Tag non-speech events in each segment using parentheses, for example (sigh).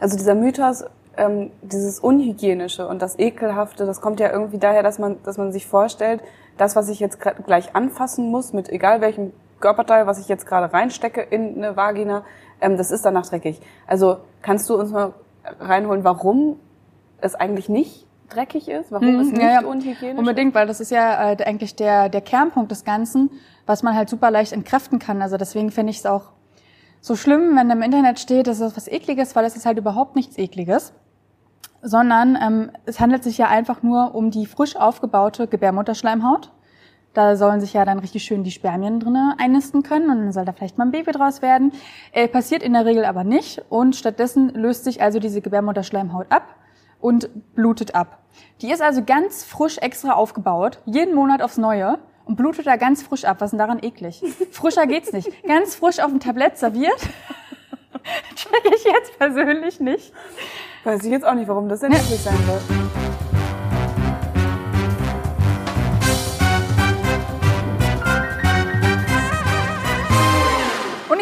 Also dieser Mythos, ähm, dieses Unhygienische und das Ekelhafte, das kommt ja irgendwie daher, dass man, dass man sich vorstellt, das, was ich jetzt gleich anfassen muss, mit egal welchem Körperteil, was ich jetzt gerade reinstecke in eine Vagina, ähm, das ist danach dreckig. Also kannst du uns mal reinholen, warum es eigentlich nicht dreckig ist, warum hm, es nicht ja, ja. unhygienisch Unbedingt, weil das ist ja äh, eigentlich der, der Kernpunkt des Ganzen, was man halt super leicht entkräften kann. Also deswegen finde ich es auch so schlimm, wenn im Internet steht, das ist was Ekliges, weil es ist halt überhaupt nichts Ekliges. Sondern ähm, es handelt sich ja einfach nur um die frisch aufgebaute Gebärmutterschleimhaut. Da sollen sich ja dann richtig schön die Spermien drinnen einnisten können und dann soll da vielleicht mal ein Baby draus werden. Äh, passiert in der Regel aber nicht und stattdessen löst sich also diese Gebärmutterschleimhaut ab und blutet ab. Die ist also ganz frisch extra aufgebaut, jeden Monat aufs Neue und blutet da ganz frisch ab. Was ist denn daran eklig? Frischer geht's nicht. Ganz frisch auf dem Tablett serviert. (laughs) Check ich jetzt persönlich nicht. Weiß ich jetzt auch nicht, warum das denn eklig sein soll.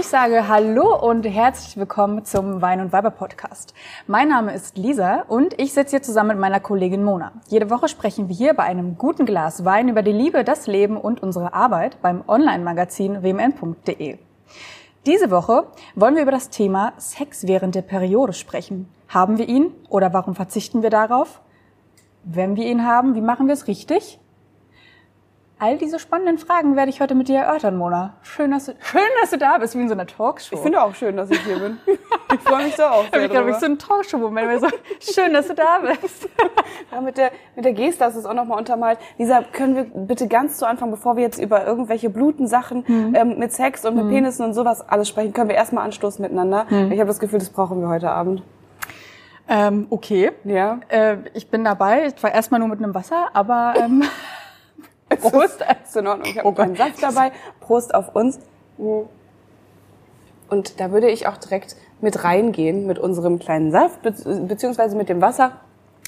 Sage Hallo und herzlich willkommen zum Wein und Weiber Podcast. Mein Name ist Lisa und ich sitze hier zusammen mit meiner Kollegin Mona. Jede Woche sprechen wir hier bei einem guten Glas Wein über die Liebe, das Leben und unsere Arbeit beim Online-Magazin wmn.de. Diese Woche wollen wir über das Thema Sex während der Periode sprechen. Haben wir ihn oder warum verzichten wir darauf? Wenn wir ihn haben, wie machen wir es richtig? All diese spannenden Fragen werde ich heute mit dir erörtern, Mona. Schön, dass du, (laughs) schön, dass du da bist, wie in so einer Talkshow. Ich finde auch schön, dass ich hier bin. (laughs) Ich freue mich da auch sehr Ich glaube, ich so ein Talkshow-Moment. So, (laughs) schön, dass du da bist. Ja, mit der, mit der Geste hast du es auch nochmal untermalt. Lisa, können wir bitte ganz zu Anfang, bevor wir jetzt über irgendwelche Blutensachen mhm. ähm, mit Sex und mit mhm. Penissen und sowas alles sprechen, können wir erstmal anstoßen miteinander. Mhm. Ich habe das Gefühl, das brauchen wir heute Abend. Ähm, okay. Ja. Äh, ich bin dabei. Ich war erstmal nur mit einem Wasser, aber... Ähm, Prost. Ist in Ordnung. Ich habe oh keinen Saft dabei. Prost auf uns. Und da würde ich auch direkt mit reingehen mit unserem kleinen Saft beziehungsweise mit dem Wasser.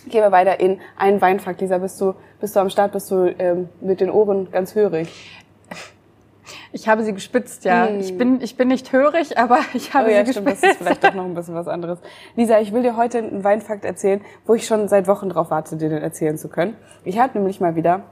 Gehen wir weiter in einen Weinfakt. Lisa, bist du, bist du am Start? Bist du ähm, mit den Ohren ganz hörig? Ich habe sie gespitzt, ja. Hm. Ich bin, ich bin nicht hörig, aber (laughs) ich habe oh, ja, sie stimmt, gespitzt. Das ist vielleicht doch noch ein bisschen was anderes. Lisa, ich will dir heute einen Weinfakt erzählen, wo ich schon seit Wochen drauf warte, dir den erzählen zu können. Ich habe nämlich mal wieder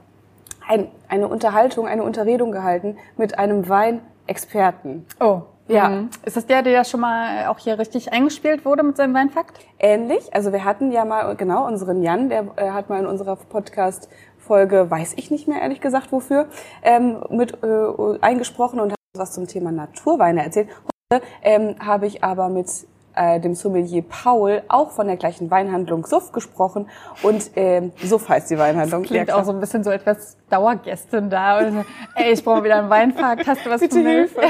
ein, eine Unterhaltung, eine Unterredung gehalten mit einem Weinexperten. Oh. Ja. Mhm. Ist das der, der schon mal auch hier richtig eingespielt wurde mit seinem Weinfakt? Ähnlich. Also wir hatten ja mal, genau, unseren Jan, der äh, hat mal in unserer Podcast Folge, weiß ich nicht mehr ehrlich gesagt wofür, ähm, mit äh, eingesprochen und hat was zum Thema Naturweine erzählt. Heute ähm, habe ich aber mit äh, dem Sommelier Paul auch von der gleichen Weinhandlung Suff gesprochen und ähm, Suff heißt die Weinhandlung. Das klingt ja, auch so ein bisschen so etwas Dauergästin da. Und, ey, ich brauche wieder einen Weinfakt. Hast du was Bitte Hilfe.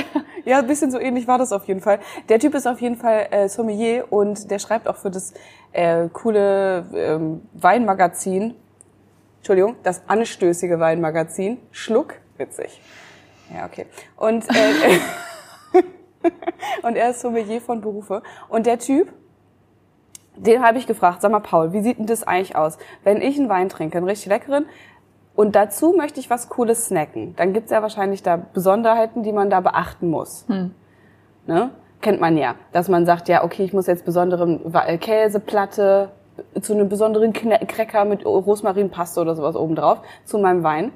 Ja, ein bisschen so ähnlich war das auf jeden Fall. Der Typ ist auf jeden Fall äh, Sommelier und der schreibt auch für das äh, coole ähm, Weinmagazin, Entschuldigung, das anstößige Weinmagazin Schluck. Witzig. Ja, okay. Und äh, (laughs) (laughs) und er ist Sommelier von Berufe. Und der Typ, den habe ich gefragt, sag mal Paul, wie sieht denn das eigentlich aus? Wenn ich einen Wein trinke, einen richtig leckeren, und dazu möchte ich was Cooles snacken, dann gibt's ja wahrscheinlich da Besonderheiten, die man da beachten muss. Hm. Ne? Kennt man ja, dass man sagt, ja, okay, ich muss jetzt besonderen äh, Käseplatte zu einem besonderen Cracker mit Rosmarinpaste oder sowas obendrauf zu meinem Wein.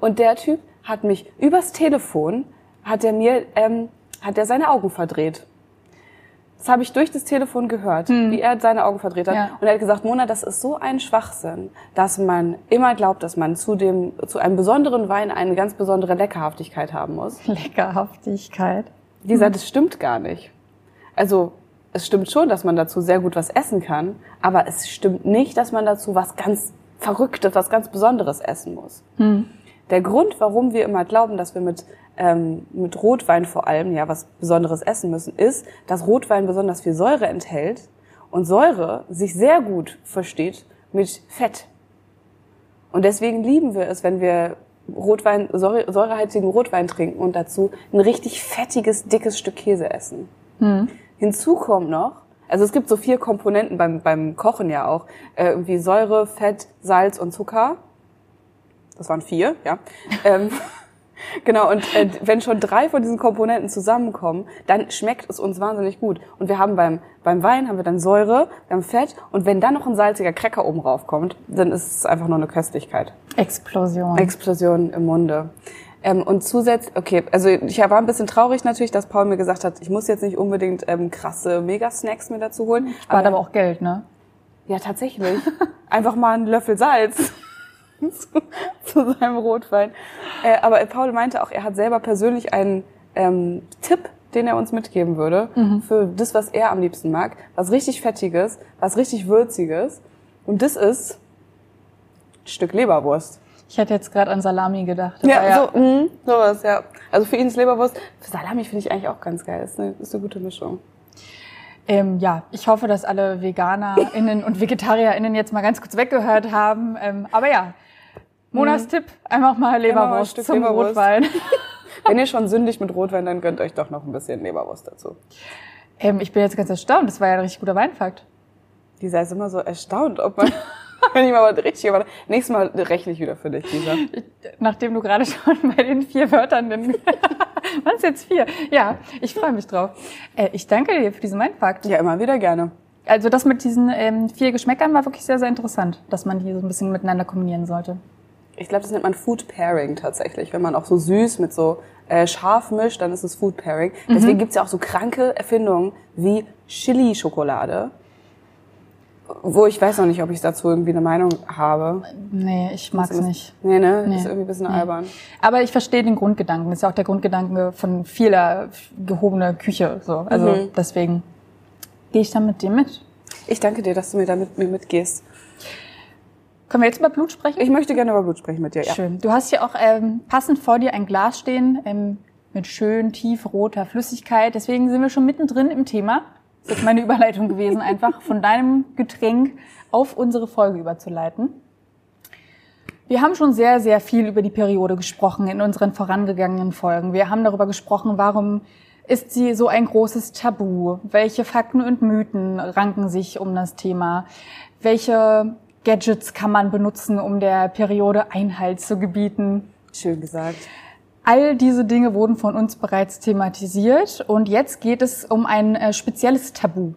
Und der Typ hat mich übers Telefon, hat er mir ähm, hat er seine Augen verdreht. Das habe ich durch das Telefon gehört, hm. wie er seine Augen verdreht hat. Ja. Und er hat gesagt, Mona, das ist so ein Schwachsinn, dass man immer glaubt, dass man zu dem, zu einem besonderen Wein eine ganz besondere Leckerhaftigkeit haben muss. (laughs) Leckerhaftigkeit? Dieser, hm. das stimmt gar nicht. Also, es stimmt schon, dass man dazu sehr gut was essen kann, aber es stimmt nicht, dass man dazu was ganz Verrücktes, was ganz Besonderes essen muss. Hm. Der Grund, warum wir immer glauben, dass wir mit, ähm, mit Rotwein vor allem ja was Besonderes essen müssen, ist, dass Rotwein besonders viel Säure enthält und Säure sich sehr gut versteht mit Fett. Und deswegen lieben wir es, wenn wir Rotwein, säure, säurehaltigen Rotwein trinken und dazu ein richtig fettiges, dickes Stück Käse essen. Mhm. Hinzu kommt noch, also es gibt so vier Komponenten beim, beim Kochen ja auch, äh, irgendwie Säure, Fett, Salz und Zucker das waren vier, ja. ähm, Genau, und äh, wenn schon drei von diesen Komponenten zusammenkommen, dann schmeckt es uns wahnsinnig gut. Und wir haben beim, beim Wein haben wir dann Säure, wir haben Fett und wenn dann noch ein salziger Cracker oben raufkommt, dann ist es einfach nur eine Köstlichkeit. Explosion. Explosion im Munde. Ähm, und zusätzlich, okay, also ich war ein bisschen traurig natürlich, dass Paul mir gesagt hat, ich muss jetzt nicht unbedingt ähm, krasse Mega-Snacks mir dazu holen. Spart aber auch Geld, ne? Ja, tatsächlich. Einfach mal einen Löffel Salz (laughs) (laughs) zu, seinem Rotwein. Äh, aber Paul meinte auch, er hat selber persönlich einen ähm, Tipp, den er uns mitgeben würde, für das, was er am liebsten mag. Was richtig Fettiges, was richtig Würziges. Und das ist ein Stück Leberwurst. Ich hätte jetzt gerade an Salami gedacht. aber Ja, so, mh, sowas, ja. Also für ihn ist Leberwurst. Für Salami finde ich eigentlich auch ganz geil. Ist eine, ist eine gute Mischung. Ähm, ja, ich hoffe, dass alle VeganerInnen und VegetarierInnen jetzt mal ganz kurz weggehört haben. Ähm, aber ja, Monas Tipp, einfach mal Genau, Leberwurst Stück zum Leberwurst. Rotwein. (laughs) Wenn ihr schon sündigt mit Rotwein, dann gönnt euch doch noch ein bisschen Leberwurst dazu. ähm, ich bin jetzt ganz erstaunt, das war ja ein richtig guter Weinfakt. Lisa ist immer so erstaunt, ob man, (laughs) wenn ich mal was richtig, aber nächstes Mal rechne ich wieder für dich, Lisa. (laughs) Nachdem du gerade schon bei den vier Wörtern den... Waren es jetzt vier? Ja, ich freue mich drauf. Äh, ich danke dir für diesen Weinfakt. Ja, immer wieder gerne. Also das mit diesen ähm, vier Geschmäckern war wirklich sehr, sehr interessant, dass man die so ein bisschen miteinander kombinieren sollte. Ich glaube, das nennt man Food Pairing tatsächlich. Wenn man auch so süß mit so äh, scharf mischt, dann ist es Food Pairing. Deswegen gibt's ja auch so kranke Erfindungen wie Chili-Schokolade. Wo ich weiß noch nicht, ob ich dazu irgendwie eine Meinung habe. Nee, ich mag's nicht. Nee, ne? Nee. Ist irgendwie ein bisschen Nee. albern. Aber ich verstehe den Grundgedanken. Das ist ja auch der Grundgedanke von vieler gehobener Küche. So. Also Mhm. deswegen gehe ich da mit dir mit. Ich danke dir, dass du mir da mit mir mitgehst. Können wir jetzt über Blut sprechen? Ich möchte gerne über Blut sprechen mit dir, ja. Schön. Du hast hier auch ähm, passend vor dir ein Glas stehen ähm, mit schön tiefroter Flüssigkeit. Deswegen sind wir schon mittendrin im Thema. Das ist meine (laughs) Überleitung gewesen, einfach von deinem Getränk auf unsere Folge überzuleiten. Wir haben schon sehr, sehr viel über die Periode gesprochen in unseren vorangegangenen Folgen. Wir haben darüber gesprochen, warum ist sie so ein großes Tabu? Welche Fakten und Mythen ranken sich um das Thema? Welche Gadgets kann man benutzen, um der Periode Einhalt zu gebieten? Schön gesagt. All diese Dinge wurden von uns bereits thematisiert und jetzt geht es um ein äh, spezielles Tabu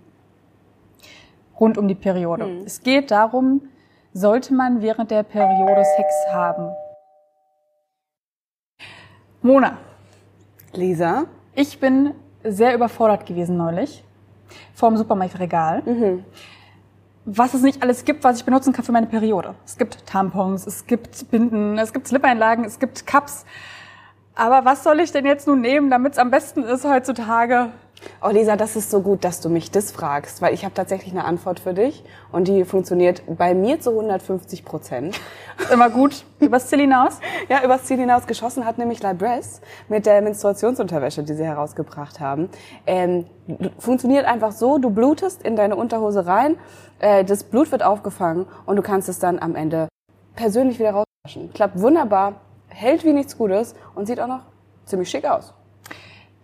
rund um die Periode. Es geht darum, sollte man während der Periode Sex haben? Mona, Lisa? ich bin sehr überfordert gewesen neulich vorm Supermarktregal. Was es nicht alles gibt, was ich benutzen kann für meine Periode. Es gibt Tampons, es gibt Binden, es gibt Slip-Einlagen, es gibt Cups. Aber was soll ich denn jetzt nun nehmen, damit es am besten ist heutzutage? Oh Lisa, das ist so gut, dass du mich das fragst, weil ich habe tatsächlich eine Antwort für dich und die funktioniert bei mir zu 150 Prozent. Immer gut. Übers Ziel hinaus. (laughs) Ja, übers Ziel hinaus geschossen hat nämlich Libresse mit der Menstruationsunterwäsche, die sie herausgebracht haben. Ähm, funktioniert einfach so, du blutest in deine Unterhose rein, äh, das Blut wird aufgefangen und du kannst es dann am Ende persönlich wieder rauswaschen. Klappt wunderbar, hält wie nichts Gutes und sieht auch noch ziemlich schick aus.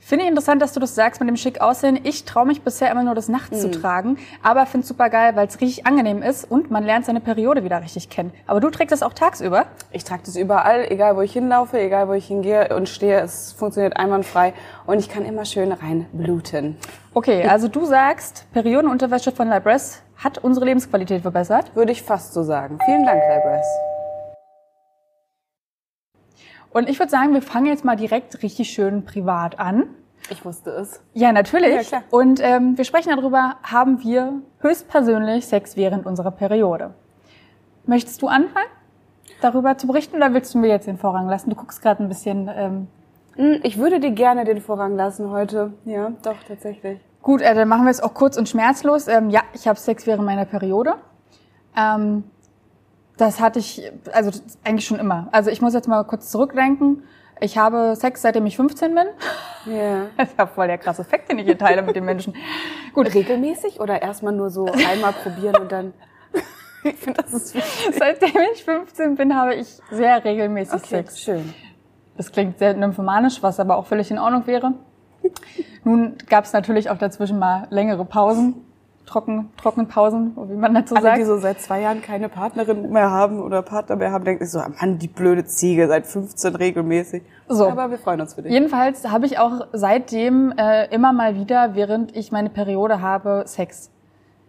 Finde ich interessant, dass du das sagst mit dem schick aussehen. Ich traue mich bisher immer nur, das nachts zu tragen, aber finde es super geil, weil es richtig angenehm ist und man lernt seine Periode wieder richtig kennen. Aber du trägst es auch tagsüber. Ich trage das überall, egal wo ich hinlaufe, egal wo ich hingehe und stehe. Es funktioniert einwandfrei und ich kann immer schön reinbluten. Okay, also du sagst, Periodenunterwäsche von Libresse hat unsere Lebensqualität verbessert. Würde ich fast so sagen. Vielen Dank, Libresse. Und ich würde sagen, wir fangen jetzt mal direkt richtig schön privat an. Ich wusste es. Ja, natürlich. Ja, klar. Und ähm, wir sprechen darüber, haben wir höchstpersönlich Sex während unserer Periode. Möchtest du anfangen, darüber zu berichten oder willst du mir jetzt den Vorrang lassen? Du guckst gerade ein bisschen... Ähm, Hm, Ich würde dir gerne den Vorrang lassen heute. Ja, doch, tatsächlich. Gut, äh, dann machen wir es auch kurz und schmerzlos. Ähm, ja, ich habe Sex während meiner Periode. Ähm, das hatte ich, also eigentlich schon immer. Also ich muss jetzt mal kurz zurückdenken. Ich habe Sex, seitdem ich 15 bin. Ja. (laughs) Das ist ja voll der krasse Fakt, den ich hier teile mit den Menschen. Gut, Regelmäßig oder erstmal nur so einmal probieren und dann. (laughs) ich finde, das ist wichtig. seitdem ich 15 bin, habe ich sehr regelmäßig Sex. schön. Das klingt sehr nymphomanisch, was aber auch völlig in Ordnung wäre. Nun gab es natürlich auch dazwischen mal längere Pausen. Trocken, Trockenpausen, wie man dazu Alle, sagt. die so seit zwei Jahren keine Partnerin mehr haben oder Partner mehr haben, denken sich so, Mann, die blöde Ziege, seit 15 regelmäßig. So. Aber wir freuen uns für dich. Jedenfalls habe ich auch seitdem äh, immer mal wieder, während ich meine Periode habe, Sex.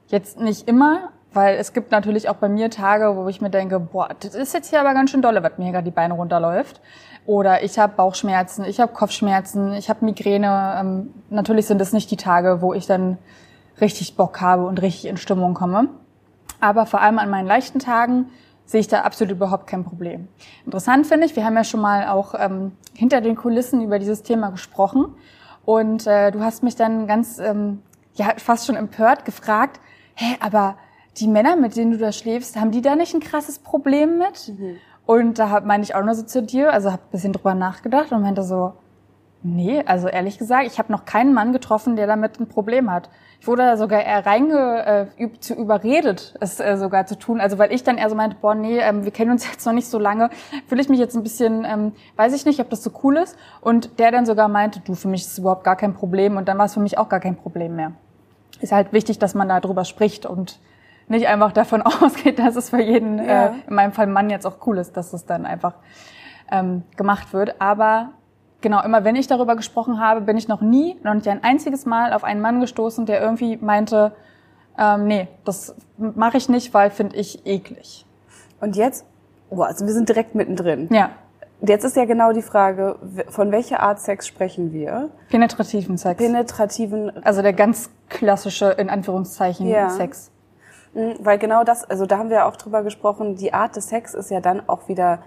Jetzt nicht immer, weil es gibt natürlich auch bei mir Tage, wo ich mir denke, boah, das ist jetzt hier aber ganz schön dolle, was mir gerade die Beine runterläuft. Oder ich habe Bauchschmerzen, ich habe Kopfschmerzen, ich habe Migräne. Ähm, natürlich sind es nicht die Tage, wo ich dann richtig Bock habe und richtig in Stimmung komme. Aber vor allem an meinen leichten Tagen sehe ich da absolut überhaupt kein Problem. Interessant finde ich, wir haben ja schon mal auch ähm, hinter den Kulissen über dieses Thema gesprochen. Und äh, du hast mich dann ganz, ähm, ja, fast schon empört gefragt, hä, aber die Männer, mit denen du da schläfst, haben die da nicht ein krasses Problem mit? Und da hab- meine ich auch nur so zu dir, also habe ein bisschen drüber nachgedacht und meinte so, nee, also ehrlich gesagt, ich habe noch keinen Mann getroffen, der damit ein Problem hat. Ich wurde da sogar eher reinge, äh, zu überredet, es äh, sogar zu tun. Also weil ich dann eher so meinte, boah, nee, ähm, wir kennen uns (laughs) jetzt noch nicht so lange, fühle ich mich jetzt ein bisschen, ähm, weiß ich nicht, ob das so cool ist. Und der dann sogar meinte, du, für mich ist es überhaupt gar kein Problem. Und dann war es für mich auch gar kein Problem mehr. Ist halt wichtig, dass man da drüber spricht und nicht einfach davon (laughs) ausgeht, dass es für jeden, Ja. äh, in meinem Fall Mann jetzt auch cool ist, dass es dann einfach ähm, gemacht wird. Aber genau, immer wenn ich darüber gesprochen habe, bin ich noch nie, noch nicht ein einziges Mal auf einen Mann gestoßen, der irgendwie meinte, ähm, nee, das mache ich nicht, weil finde ich eklig. Und jetzt, boah, also wir sind direkt mittendrin. Ja, Jetzt ist ja genau die Frage, von welcher Art Sex sprechen wir? penetrativen Sex. Penetrativen, also der ganz klassische, in Anführungszeichen, Ja. Sex. mh, weil genau das, also da haben wir auch drüber gesprochen, die Art des Sex ist ja dann auch wieder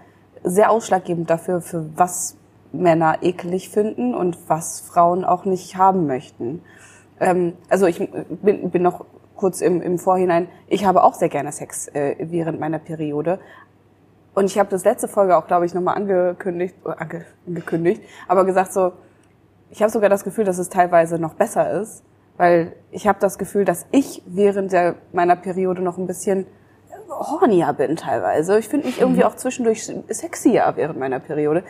sehr ausschlaggebend dafür, für was Männer eklig finden und was Frauen auch nicht haben möchten. Ähm, also ich bin, bin noch kurz im, im Vorhinein, ich habe auch sehr gerne Sex äh, während meiner Periode. Und ich habe das letzte Folge auch, glaube ich, nochmal angekündigt, äh, ange, angekündigt, aber gesagt so, ich habe sogar das Gefühl, dass es teilweise noch besser ist, weil ich habe das Gefühl, dass ich während der, meiner Periode noch ein bisschen hornier bin teilweise. Ich finde mich irgendwie auch zwischendurch sexier während meiner Periode.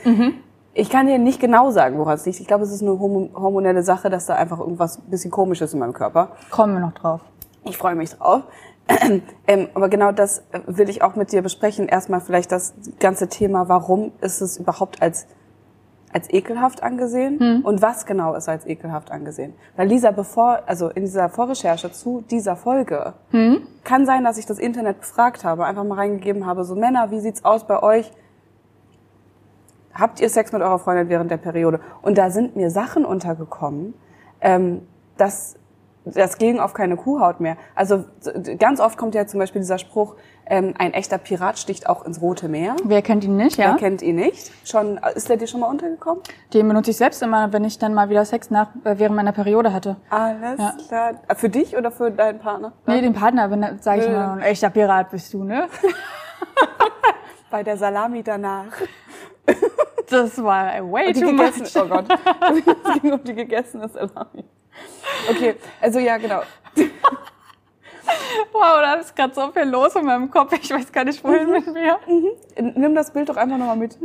Ich kann dir nicht genau sagen, woran es liegt. Ich glaube, es ist eine hormonelle Sache, dass da einfach irgendwas ein bisschen komisch ist in meinem Körper. Kommen wir noch drauf. Ich freue mich drauf. (clears throat) ähm, aber genau das äh, will ich auch mit dir besprechen. Erstmal vielleicht das ganze Thema, warum ist es überhaupt als, als ekelhaft angesehen und was genau ist als ekelhaft angesehen. Weil Lisa, bevor, also in dieser Vorrecherche zu dieser Folge, kann sein, dass ich das Internet befragt habe, einfach mal reingegeben habe, so Männer, wie sieht's aus bei euch? Habt ihr Sex mit eurer Freundin während der Periode? Und da sind mir Sachen untergekommen, ähm, dass das ging auf keine Kuhhaut mehr. Also ganz oft kommt ja zum Beispiel dieser Spruch, ähm, ein echter Pirat sticht auch ins Rote Meer. Wer kennt ihn nicht, Wer ja? kennt ihn nicht? Schon, ist der dir schon mal untergekommen? Den benutze ich selbst immer, wenn ich dann mal wieder Sex nach, äh, während meiner Periode hatte. Alles Ja. klar. Für dich oder für deinen Partner? Nee, den Partner, wenn sage ich immer, ein echter Pirat bist du, ne? (laughs) Bei der Salami danach. (laughs) Das war way too much. oh Gott. Es ging um die gegessene Salami. Okay, also ja, genau. (laughs) Wow, da ist gerade so viel los in meinem Kopf. Ich weiß gar nicht, wohin mit mir. Nimm das Bild doch einfach nochmal mit.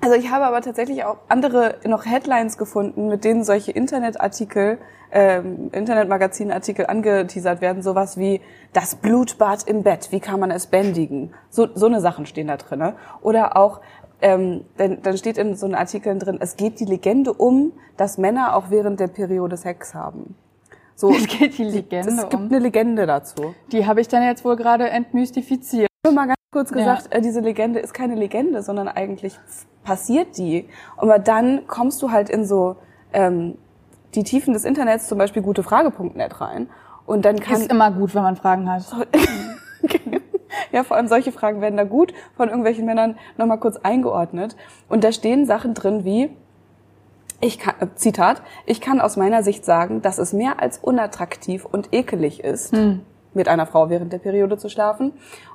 Also ich habe aber tatsächlich auch andere noch Headlines gefunden, mit denen solche Internetartikel, ähm, Internetmagazinartikel angeteasert werden, sowas wie das Blutbad im Bett, wie kann man es bändigen? So, so eine Sachen stehen da drin. Oder auch, ähm, dann, dann steht in so einen Artikeln drin, es geht die Legende um, dass Männer auch während der Periode Sex haben. So, (laughs) Es geht die Legende es gibt um. eine Legende dazu. Die habe ich dann jetzt wohl gerade entmystifiziert. Nur mal ganz kurz Ja. gesagt, äh, diese Legende ist keine Legende, sondern eigentlich passiert die. Aber dann kommst du halt in so ähm, die Tiefen des Internets, zum Beispiel gutefrage.net rein. Und dann kann Ist immer gut, wenn man Fragen hat. (laughs) ja, vor allem solche Fragen werden da gut von irgendwelchen Männern nochmal kurz eingeordnet. Und da stehen Sachen drin wie, ich kann, äh, Zitat, ich kann aus meiner Sicht sagen, dass es mehr als unattraktiv und ekelig ist, Hm. mit einer Frau während der Periode zu schlafen.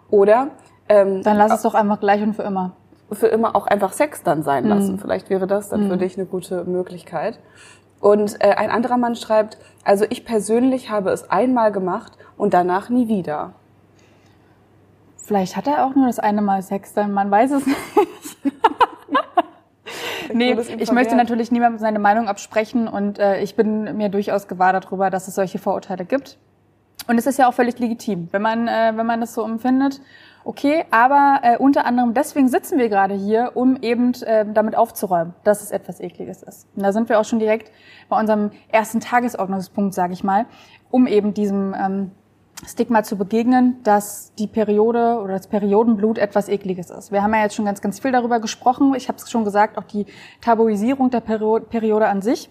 Oder ähm, Dann lass es doch einfach gleich und für immer. für immer auch einfach Sex dann sein Mhm. lassen. Vielleicht wäre das dann für dich eine gute Möglichkeit. Und äh, ein anderer Mann schreibt, also ich persönlich habe es einmal gemacht und danach nie wieder. Vielleicht hat er auch nur das eine Mal Sex, dann man weiß es (laughs) nicht. nee, ich möchte natürlich niemandem seine Meinung absprechen und äh, ich bin mir durchaus gewahr darüber, dass es solche Vorurteile gibt. Und es ist ja auch völlig legitim, wenn man, äh, wenn man das so empfindet. Okay, aber äh, unter anderem deswegen sitzen wir gerade hier, um eben äh, damit aufzuräumen, dass es etwas Ekliges ist. Und da sind wir auch schon direkt bei unserem ersten Tagesordnungspunkt, sage ich mal, um eben diesem ähm, Stigma zu begegnen, dass die Periode oder das Periodenblut etwas Ekliges ist. Wir haben ja jetzt schon ganz, ganz viel darüber gesprochen. Ich habe es schon gesagt, auch die Tabuisierung der Periode an sich.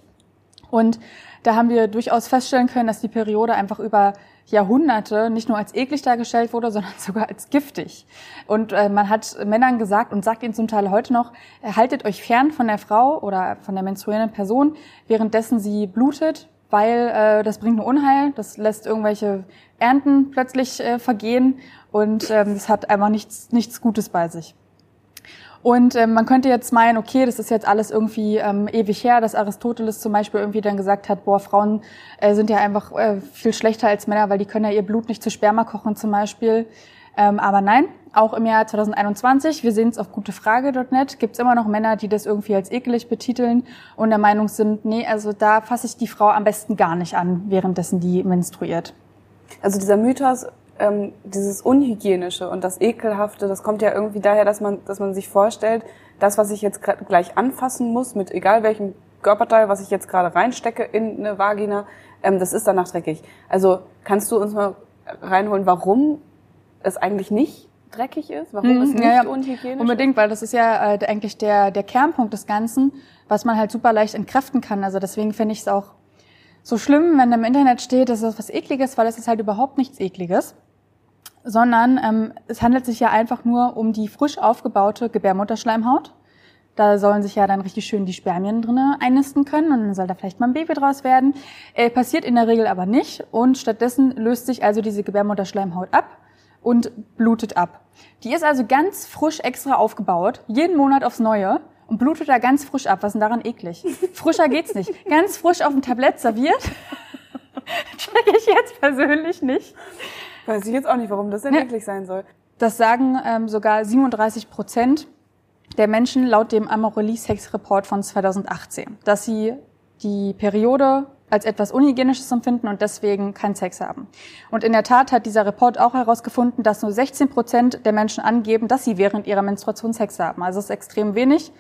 Und da haben wir durchaus feststellen können, dass die Periode einfach über Jahrhunderte nicht nur als eklig dargestellt wurde, sondern (laughs) sogar als giftig. Und äh, man hat Männern gesagt und sagt ihnen zum Teil heute noch, haltet euch fern von der Frau oder von der menstruierenden Person, währenddessen sie blutet, weil äh, das bringt nur Unheil, das lässt irgendwelche Ernten plötzlich äh, vergehen und ähm, das hat einfach nichts, nichts Gutes bei sich. Und ähm, man könnte jetzt meinen, okay, das ist jetzt alles irgendwie ähm, ewig her, dass Aristoteles zum Beispiel irgendwie dann gesagt hat, boah, Frauen äh, sind ja einfach äh, viel schlechter als Männer, weil die können ja ihr Blut nicht zu Sperma kochen zum Beispiel. Ähm, aber nein, auch im Jahr 2021, wir sehen es auf gutefrage.net, gibt es immer noch Männer, die das irgendwie als ekelig betiteln und der Meinung sind, nee, also da fasse ich die Frau am besten gar nicht an, währenddessen die menstruiert. Also dieser Mythos, ähm, dieses Unhygienische und das Ekelhafte, das kommt ja irgendwie daher, dass man, dass man sich vorstellt, das, was ich jetzt gleich anfassen muss, mit egal welchem Körperteil, was ich jetzt gerade reinstecke in eine Vagina, ähm, das ist danach dreckig. Also kannst du uns mal reinholen, warum es eigentlich nicht dreckig ist, warum hm, es nicht ja, unhygienisch Unbedingt, weil das ist ja äh, eigentlich der, der Kernpunkt des Ganzen, was man halt super leicht entkräften kann. Also deswegen finde ich es auch so schlimm, wenn im Internet steht, das ist was Ekliges, weil es ist halt überhaupt nichts Ekliges sondern ähm, es handelt sich ja einfach nur um die frisch aufgebaute Gebärmutterschleimhaut. Da sollen sich ja dann richtig schön die Spermien drinnen einnisten können und dann soll da vielleicht mal ein Baby draus werden. Äh, passiert in der Regel aber nicht und stattdessen löst sich also diese Gebärmutterschleimhaut ab und blutet ab. Die ist also ganz frisch extra aufgebaut, jeden Monat aufs Neue und blutet da ganz frisch ab. Was ist denn daran eklig? Frischer geht's nicht. Ganz frisch auf dem Tablett serviert. (laughs) Check ich jetzt persönlich nicht. Weiß ich jetzt auch nicht, warum das denn ja. eklig sein soll. Das sagen ähm, sogar 37 Prozent der Menschen laut dem Amorelie Sex Report von 2018, dass sie die Periode als etwas Unhygienisches empfinden und deswegen keinen Sex haben. Und in der Tat hat dieser Report auch herausgefunden, dass nur 16 Prozent der Menschen angeben, dass sie während ihrer Menstruation Sex haben. Also das ist extrem wenig.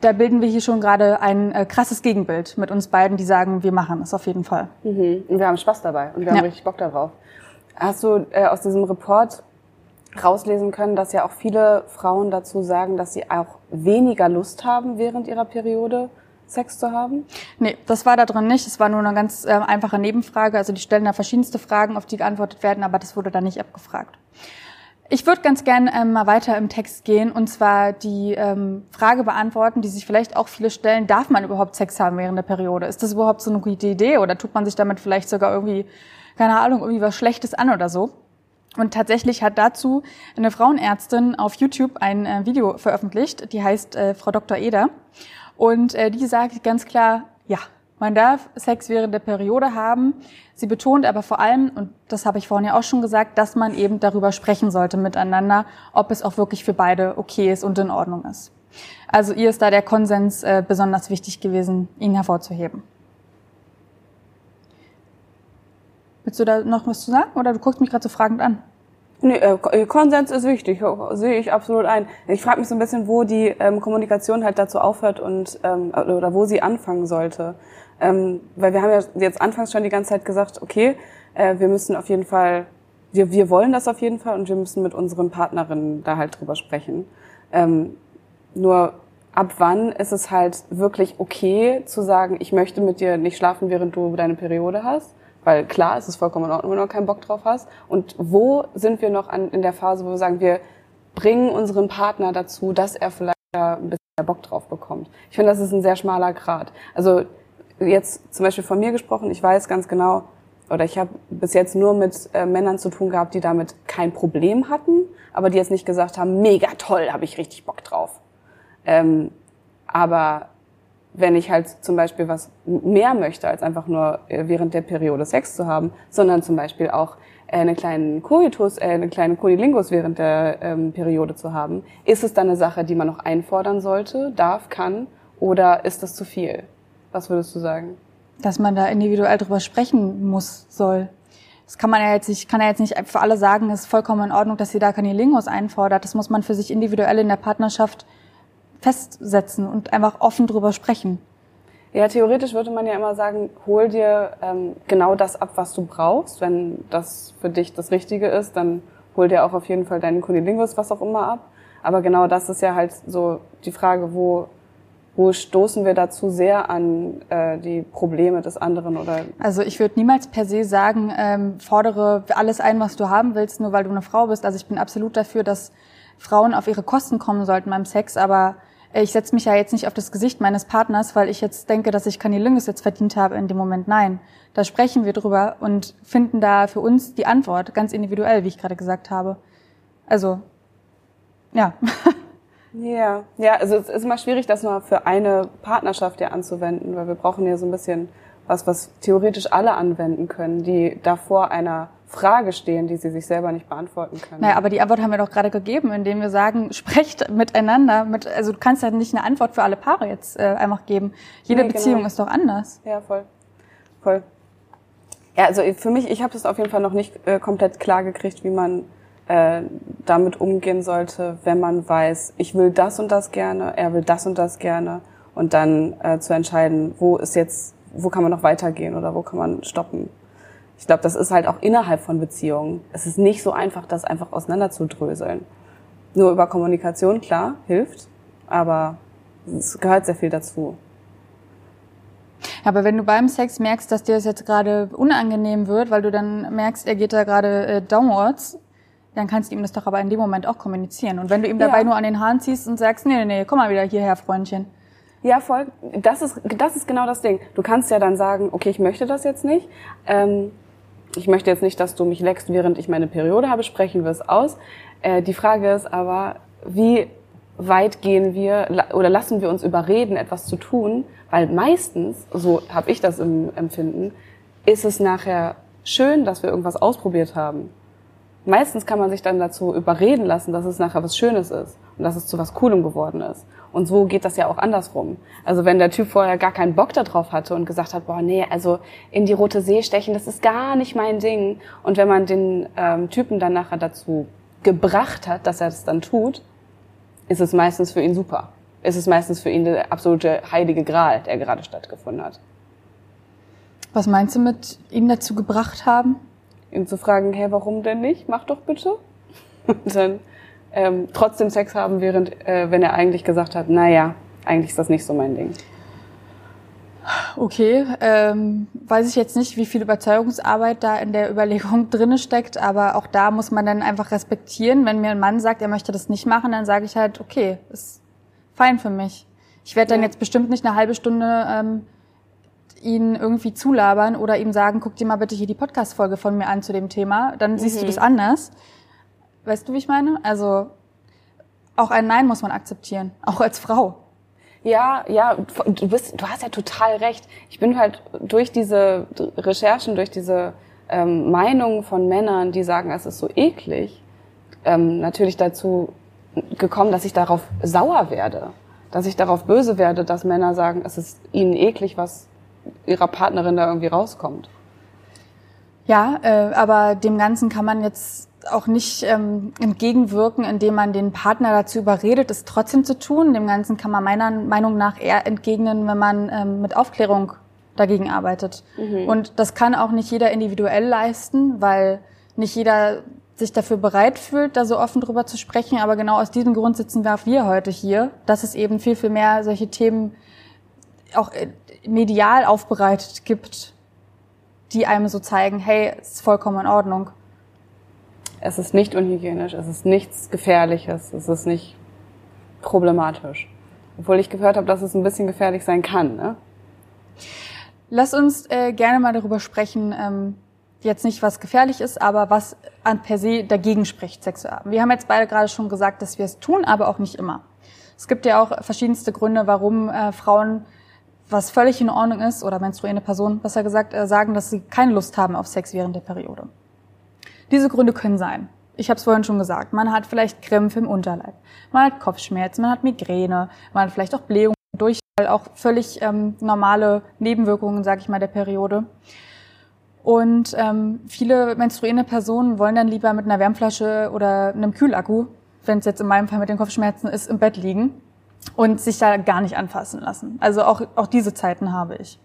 Da bilden wir hier schon gerade ein äh, krasses Gegenbild mit uns beiden, die sagen, wir machen es auf jeden Fall. Mhm. Und wir haben Spaß dabei und wir haben richtig Bock darauf. Hast du äh, aus diesem Report rauslesen können, dass ja auch viele Frauen dazu sagen, dass sie auch weniger Lust haben, während ihrer Periode Sex zu haben? Nee, das war da drin nicht. Es war nur eine ganz äh, einfache Nebenfrage. Also die stellen da verschiedenste Fragen, auf die geantwortet werden, aber das wurde da nicht abgefragt. Ich würde ganz gern ähm, mal weiter im Text gehen und zwar die ähm, Frage beantworten, die sich vielleicht auch viele stellen, darf man überhaupt Sex haben während der Periode? Ist das überhaupt so eine gute Idee oder tut man sich damit vielleicht sogar irgendwie keine Ahnung, irgendwie was Schlechtes an oder so. Und tatsächlich hat dazu eine Frauenärztin auf YouTube ein äh, Video veröffentlicht, die heißt äh, Frau Dr. Eder. Und äh, die sagt ganz klar, ja, man darf Sex während der Periode haben. Sie betont aber vor allem, und das habe ich vorhin ja auch schon gesagt, dass man eben darüber sprechen sollte miteinander, ob es auch wirklich für beide okay ist und in Ordnung ist. Also ihr ist da der Konsens äh, besonders wichtig gewesen, ihn hervorzuheben. Willst du da noch was zu sagen oder du guckst mich gerade so fragend an? Nee, äh, äh Konsens ist wichtig, sehe ich absolut ein. Ich frage mich so ein bisschen, wo die ähm, Kommunikation halt dazu aufhört und ähm, oder wo sie anfangen sollte. Ähm, weil wir haben ja jetzt anfangs schon die ganze Zeit gesagt, okay, äh, wir müssen auf jeden Fall, wir, wir wollen das auf jeden Fall und wir müssen mit unseren Partnerinnen da halt drüber sprechen. Ähm, nur ab wann ist es halt wirklich okay zu sagen, ich möchte mit dir nicht schlafen, während du deine Periode hast? Weil klar, es ist vollkommen in Ordnung, wenn du noch keinen Bock drauf hast. Und wo sind wir noch an, in der Phase, wo wir sagen, wir bringen unseren Partner dazu, dass er vielleicht ein bisschen mehr Bock drauf bekommt. Ich finde, das ist ein sehr schmaler Grad. Also jetzt zum Beispiel von mir gesprochen, ich weiß ganz genau, oder ich habe bis jetzt nur mit äh, Männern zu tun gehabt, die damit kein Problem hatten, aber die jetzt nicht gesagt haben, mega toll, habe ich richtig Bock drauf. Ähm, aber wenn ich halt zum Beispiel was mehr möchte, als einfach nur äh, während der Periode Sex zu haben, sondern zum Beispiel auch äh, einen kleinen Coitus, äh, eine kleine Cunilingus während der ähm, Periode zu haben, ist es dann eine Sache, die man noch einfordern sollte, darf, kann, oder ist das zu viel? Was würdest du sagen? Dass man da individuell drüber sprechen muss, soll. Das kann man ja jetzt nicht, kann ja jetzt nicht für alle sagen, es ist vollkommen in Ordnung, dass sie da Kanilingus einfordert. Das muss man für sich individuell in der Partnerschaft festsetzen und einfach offen drüber sprechen. Ja, theoretisch würde man ja immer sagen, hol dir ähm, genau das ab, was du brauchst. Wenn das für dich das Richtige ist, dann hol dir auch auf jeden Fall deinen Kunilingus, was auch immer ab. Aber genau das ist ja halt so die Frage, wo, wo stoßen wir da zu sehr an äh, die Probleme des anderen oder? Also ich würde niemals per se sagen, ähm, fordere alles ein, was du haben willst, nur weil du eine Frau bist. Also ich bin absolut dafür, dass Frauen auf ihre Kosten kommen sollten beim Sex, aber ich setze mich ja jetzt nicht auf das Gesicht meines Partners, weil ich jetzt denke, dass ich Kanilingus jetzt verdient habe in dem Moment. Nein, da sprechen wir drüber und finden da für uns die Antwort, ganz individuell, wie ich gerade gesagt habe. Also, ja. (laughs) Ja, ja, also es ist immer schwierig, das nur für eine Partnerschaft ja anzuwenden, weil wir brauchen ja so ein bisschen was, was theoretisch alle anwenden können, die davor einer Frage stehen, die sie sich selber nicht beantworten können. Naja, aber die Antwort haben wir doch gerade gegeben, indem wir sagen, sprecht miteinander. Mit, also du kannst ja nicht eine Antwort für alle Paare jetzt äh, einfach geben. Jede nee, Beziehung genau. ist doch anders. Ja, voll. Voll. Ja, also für mich, ich habe es auf jeden Fall noch nicht äh, komplett klar gekriegt, wie man äh, damit umgehen sollte, wenn man weiß, ich will das und das gerne, er will das und das gerne und dann äh, zu entscheiden, wo ist jetzt, wo kann man noch weitergehen oder wo kann man stoppen ich glaube, das ist halt auch innerhalb von Beziehungen. Es ist nicht so einfach, das einfach auseinanderzudröseln. Nur über Kommunikation, klar, hilft, aber es gehört sehr viel dazu. Aber wenn du beim Sex merkst, dass dir das jetzt gerade unangenehm wird, weil du dann merkst, er geht da gerade äh, downwards, dann kannst du ihm das doch aber in dem Moment auch kommunizieren. Und wenn du ihm dabei ja. nur an den Haaren ziehst und sagst, nee, nee, nee, komm mal wieder hierher, Freundchen. Ja, voll. Das ist, das ist genau das Ding. Du kannst ja dann sagen, okay, ich möchte das jetzt nicht. Ähm, ich möchte jetzt nicht, dass du mich leckst, während ich meine Periode habe, sprechen wir es aus. Äh, die Frage ist aber, wie weit gehen wir oder lassen wir uns überreden, etwas zu tun? Weil meistens, so habe ich das im Empfinden, ist es nachher schön, dass wir irgendwas ausprobiert haben. Meistens kann man sich dann dazu überreden lassen, dass es nachher was Schönes ist und dass es zu was Coolem geworden ist. Und so geht das ja auch andersrum. Also wenn der Typ vorher gar keinen Bock darauf hatte und gesagt hat, boah, nee, also in die Rote See stechen, das ist gar nicht mein Ding. Und wenn man den ähm, Typen dann nachher dazu gebracht hat, dass er das dann tut, ist es meistens für ihn super. Ist es meistens für ihn der absolute heilige Gral, der gerade stattgefunden hat. Was meinst du mit ihn dazu gebracht haben? Ihn zu fragen, hey, warum denn nicht? Mach doch bitte. (laughs) Und dann ähm, trotzdem Sex haben, während äh, wenn er eigentlich gesagt hat, naja, eigentlich ist das nicht so mein Ding. Okay, ähm, weiß ich jetzt nicht, wie viel Überzeugungsarbeit da in der Überlegung (laughs) drinne steckt, aber auch da muss man dann einfach respektieren. Wenn mir ein Mann sagt, er möchte das nicht machen, dann sage ich halt, okay, ist fein für mich. Ich werde dann ja. jetzt bestimmt nicht eine halbe Stunde ähm, ihn irgendwie zulabern oder ihm sagen, guck dir mal bitte hier die Podcast-Folge von mir an zu dem Thema, dann mhm. siehst du mhm. das anders. Weißt du, wie ich meine? Also auch ein Nein muss man akzeptieren, (laughs) auch als Frau. Ja, ja, du bist, du hast ja total recht. Ich bin halt durch diese Recherchen, durch diese ähm, Meinungen von Männern, die sagen, es ist so eklig, ähm, natürlich dazu gekommen, dass ich darauf sauer werde, dass ich darauf böse werde, dass Männer sagen, es ist ihnen eklig, was ihrer Partnerin da irgendwie rauskommt. Ja, äh, aber dem Ganzen kann man jetzt auch nicht ähm, entgegenwirken, indem man den Partner dazu überredet, es trotzdem zu tun. Dem Ganzen kann man meiner Meinung nach eher entgegnen, wenn man ähm, mit Aufklärung dagegen arbeitet. Mhm. Und das kann auch nicht jeder individuell leisten, weil nicht jeder sich dafür bereit fühlt, da so offen drüber zu sprechen. Aber genau aus diesem Grund sitzen wir auch wir heute hier, dass es eben viel, viel mehr solche Themen auch äh, medial aufbereitet gibt, die einem so zeigen, hey, es ist vollkommen in Ordnung. Es ist nicht unhygienisch, es ist nichts Gefährliches, es ist nicht problematisch. Obwohl ich gehört habe, dass es ein bisschen gefährlich sein kann. Ne? Lass uns äh, gerne mal darüber sprechen, ähm, jetzt nicht was gefährlich ist, aber was an per se dagegen spricht, Sex zu haben. Wir haben jetzt beide gerade schon gesagt, dass wir es tun, aber auch nicht immer. Es gibt ja auch verschiedenste Gründe, warum äh, Frauen, was völlig in Ordnung ist, oder menstruierende Personen besser gesagt, äh, sagen, dass sie keine Lust haben auf Sex während der Periode. Diese Gründe können sein. Ich habe es vorhin schon gesagt. Man hat vielleicht Krämpfe im Unterleib, man hat Kopfschmerzen, man hat Migräne, man hat vielleicht auch Blähungen, Durchfall, auch völlig ähm, normale Nebenwirkungen, sage ich mal, der Periode. Und ähm, viele menstruierende Personen wollen dann lieber mit einer Wärmflasche oder einem Kühlakku, wenn es jetzt in meinem Fall mit den Kopfschmerzen ist, im Bett liegen und sich da gar nicht anfassen lassen. Also auch, auch diese Zeiten habe ich.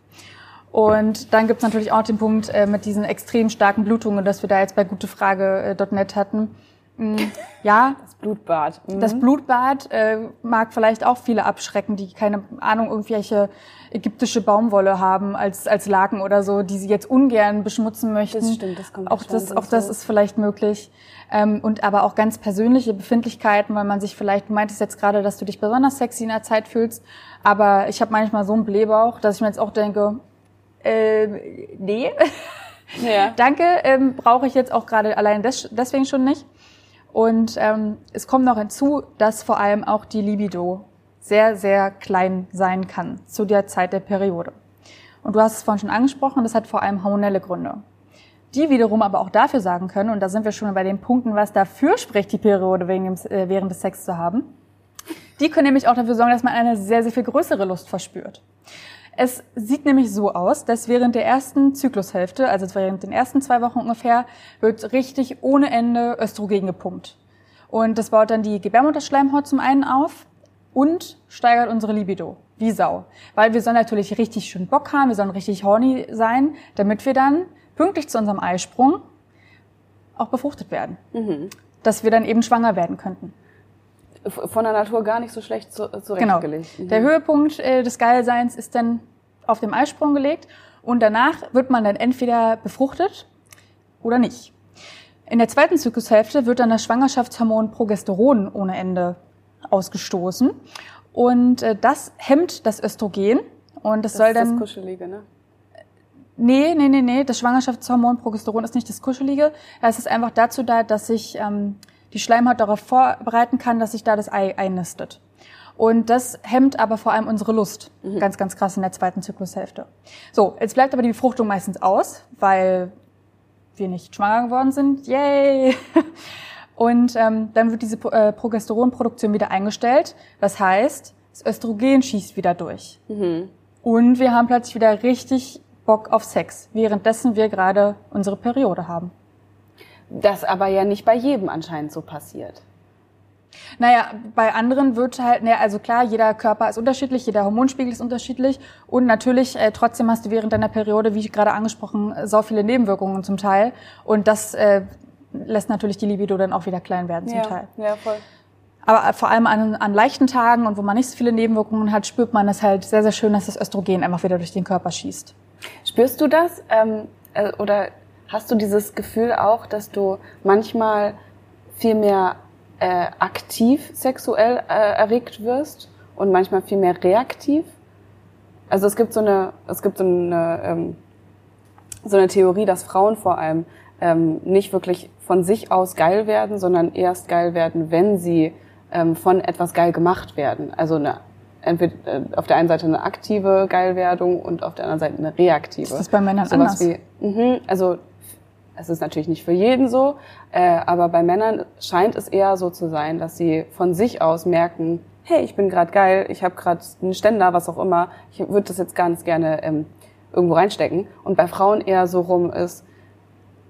Und dann gibt's natürlich auch den Punkt äh, mit diesen extrem starken Blutungen, das wir da jetzt bei gutefrage.net hatten. Mm, (laughs) ja. Das Blutbad. Mhm. Das Blutbad äh, mag vielleicht auch viele abschrecken, die keine Ahnung, irgendwelche ägyptische Baumwolle haben als, als Laken oder so, die sie jetzt ungern beschmutzen möchten. Das stimmt, das kommt Auch das, auch das ist vielleicht möglich. Ähm, und aber auch ganz persönliche Befindlichkeiten, weil man sich vielleicht, du meintest jetzt gerade, dass du dich besonders sexy in der Zeit fühlst, aber ich habe manchmal so einen Blähbauch, dass ich mir jetzt auch denke, äh, nee, (laughs) Ja. danke, ähm, brauche ich jetzt auch gerade allein des, deswegen schon nicht. Und ähm, es kommt noch hinzu, dass vor allem auch die Libido sehr, sehr klein sein kann zu der Zeit der Periode. Und du hast es vorhin schon angesprochen, das hat vor allem hormonelle Gründe. Die wiederum aber auch dafür sagen können, und da sind wir schon bei den Punkten, was dafür spricht, die Periode wegen dem, äh, während des Sex zu haben. Die können nämlich auch dafür sorgen, dass man eine sehr, sehr viel größere Lust verspürt. Es sieht nämlich so aus, dass während der ersten Zyklushälfte, also während den ersten zwei Wochen ungefähr, wird richtig ohne Ende Östrogen gepumpt. Und das baut dann die Gebärmutterschleimhaut zum einen auf und steigert unsere Libido. Wie Sau. Weil wir sollen natürlich richtig schön Bock haben, wir sollen richtig horny sein, damit wir dann pünktlich zu unserem Eisprung auch befruchtet werden. Dass wir dann eben schwanger werden könnten. Von der Natur gar nicht so schlecht zu, Genau. zurechtgelegt. Mhm. Der Höhepunkt äh, des Geilseins ist dann auf dem Eisprung gelegt und danach wird man dann entweder befruchtet oder nicht. In der zweiten Zyklushälfte wird dann das Schwangerschaftshormon Progesteron ohne Ende ausgestoßen und äh, das hemmt das Östrogen und das, das soll ist das dann Kuschelige, ne? Nee, nee, nee, nee. Das Schwangerschaftshormon Progesteron ist nicht das Kuschelige. Es ist einfach dazu da, dass sich ähm, die Schleimhaut darauf vorbereiten kann, dass sich da das Ei einnistet. Und das hemmt aber vor allem unsere Lust. Ganz, ganz krass in der zweiten Zyklushälfte. So, jetzt bleibt aber die Befruchtung meistens aus, weil wir nicht schwanger geworden sind. Yay! (laughs) Und ähm, dann wird diese äh, Progesteronproduktion wieder eingestellt. Das heißt, das Östrogen schießt wieder durch. Und wir haben plötzlich wieder richtig Bock auf Sex, währenddessen wir gerade unsere Periode haben. Das aber ja nicht bei jedem anscheinend so passiert. Naja, bei anderen wird halt, naja, also klar, jeder Körper ist unterschiedlich, jeder Hormonspiegel ist unterschiedlich und natürlich äh, trotzdem hast du während deiner Periode, wie gerade angesprochen, äh, so viele Nebenwirkungen zum Teil und das äh, lässt natürlich die Libido dann auch wieder klein werden zum Teil. ja, voll. Aber äh, vor allem an, an leichten Tagen und wo man nicht so viele Nebenwirkungen hat, spürt man es halt sehr, sehr schön, dass das Östrogen einfach wieder durch den Körper schießt. Spürst du das? Ähm, äh, oder hast du dieses Gefühl auch, dass du manchmal viel mehr äh, aktiv sexuell äh, erregt wirst und manchmal viel mehr reaktiv? Also es gibt so eine, es gibt so eine, ähm, so eine Theorie, dass Frauen vor allem ähm, nicht wirklich von sich aus geil werden, sondern erst geil werden, wenn sie ähm, von etwas geil gemacht werden. Also eine, entweder äh, auf der einen Seite eine aktive Geilwerdung und auf der anderen Seite eine reaktive. Ist das bei Männern Sowas anders? Wie, mhm, also es ist natürlich nicht für jeden so, äh, aber bei Männern scheint es eher so zu sein, dass sie von sich aus merken, hey, ich bin gerade geil, ich habe gerade einen Ständer, was auch immer, ich würde das jetzt ganz gerne ähm, irgendwo reinstecken. Und bei Frauen eher so rum ist,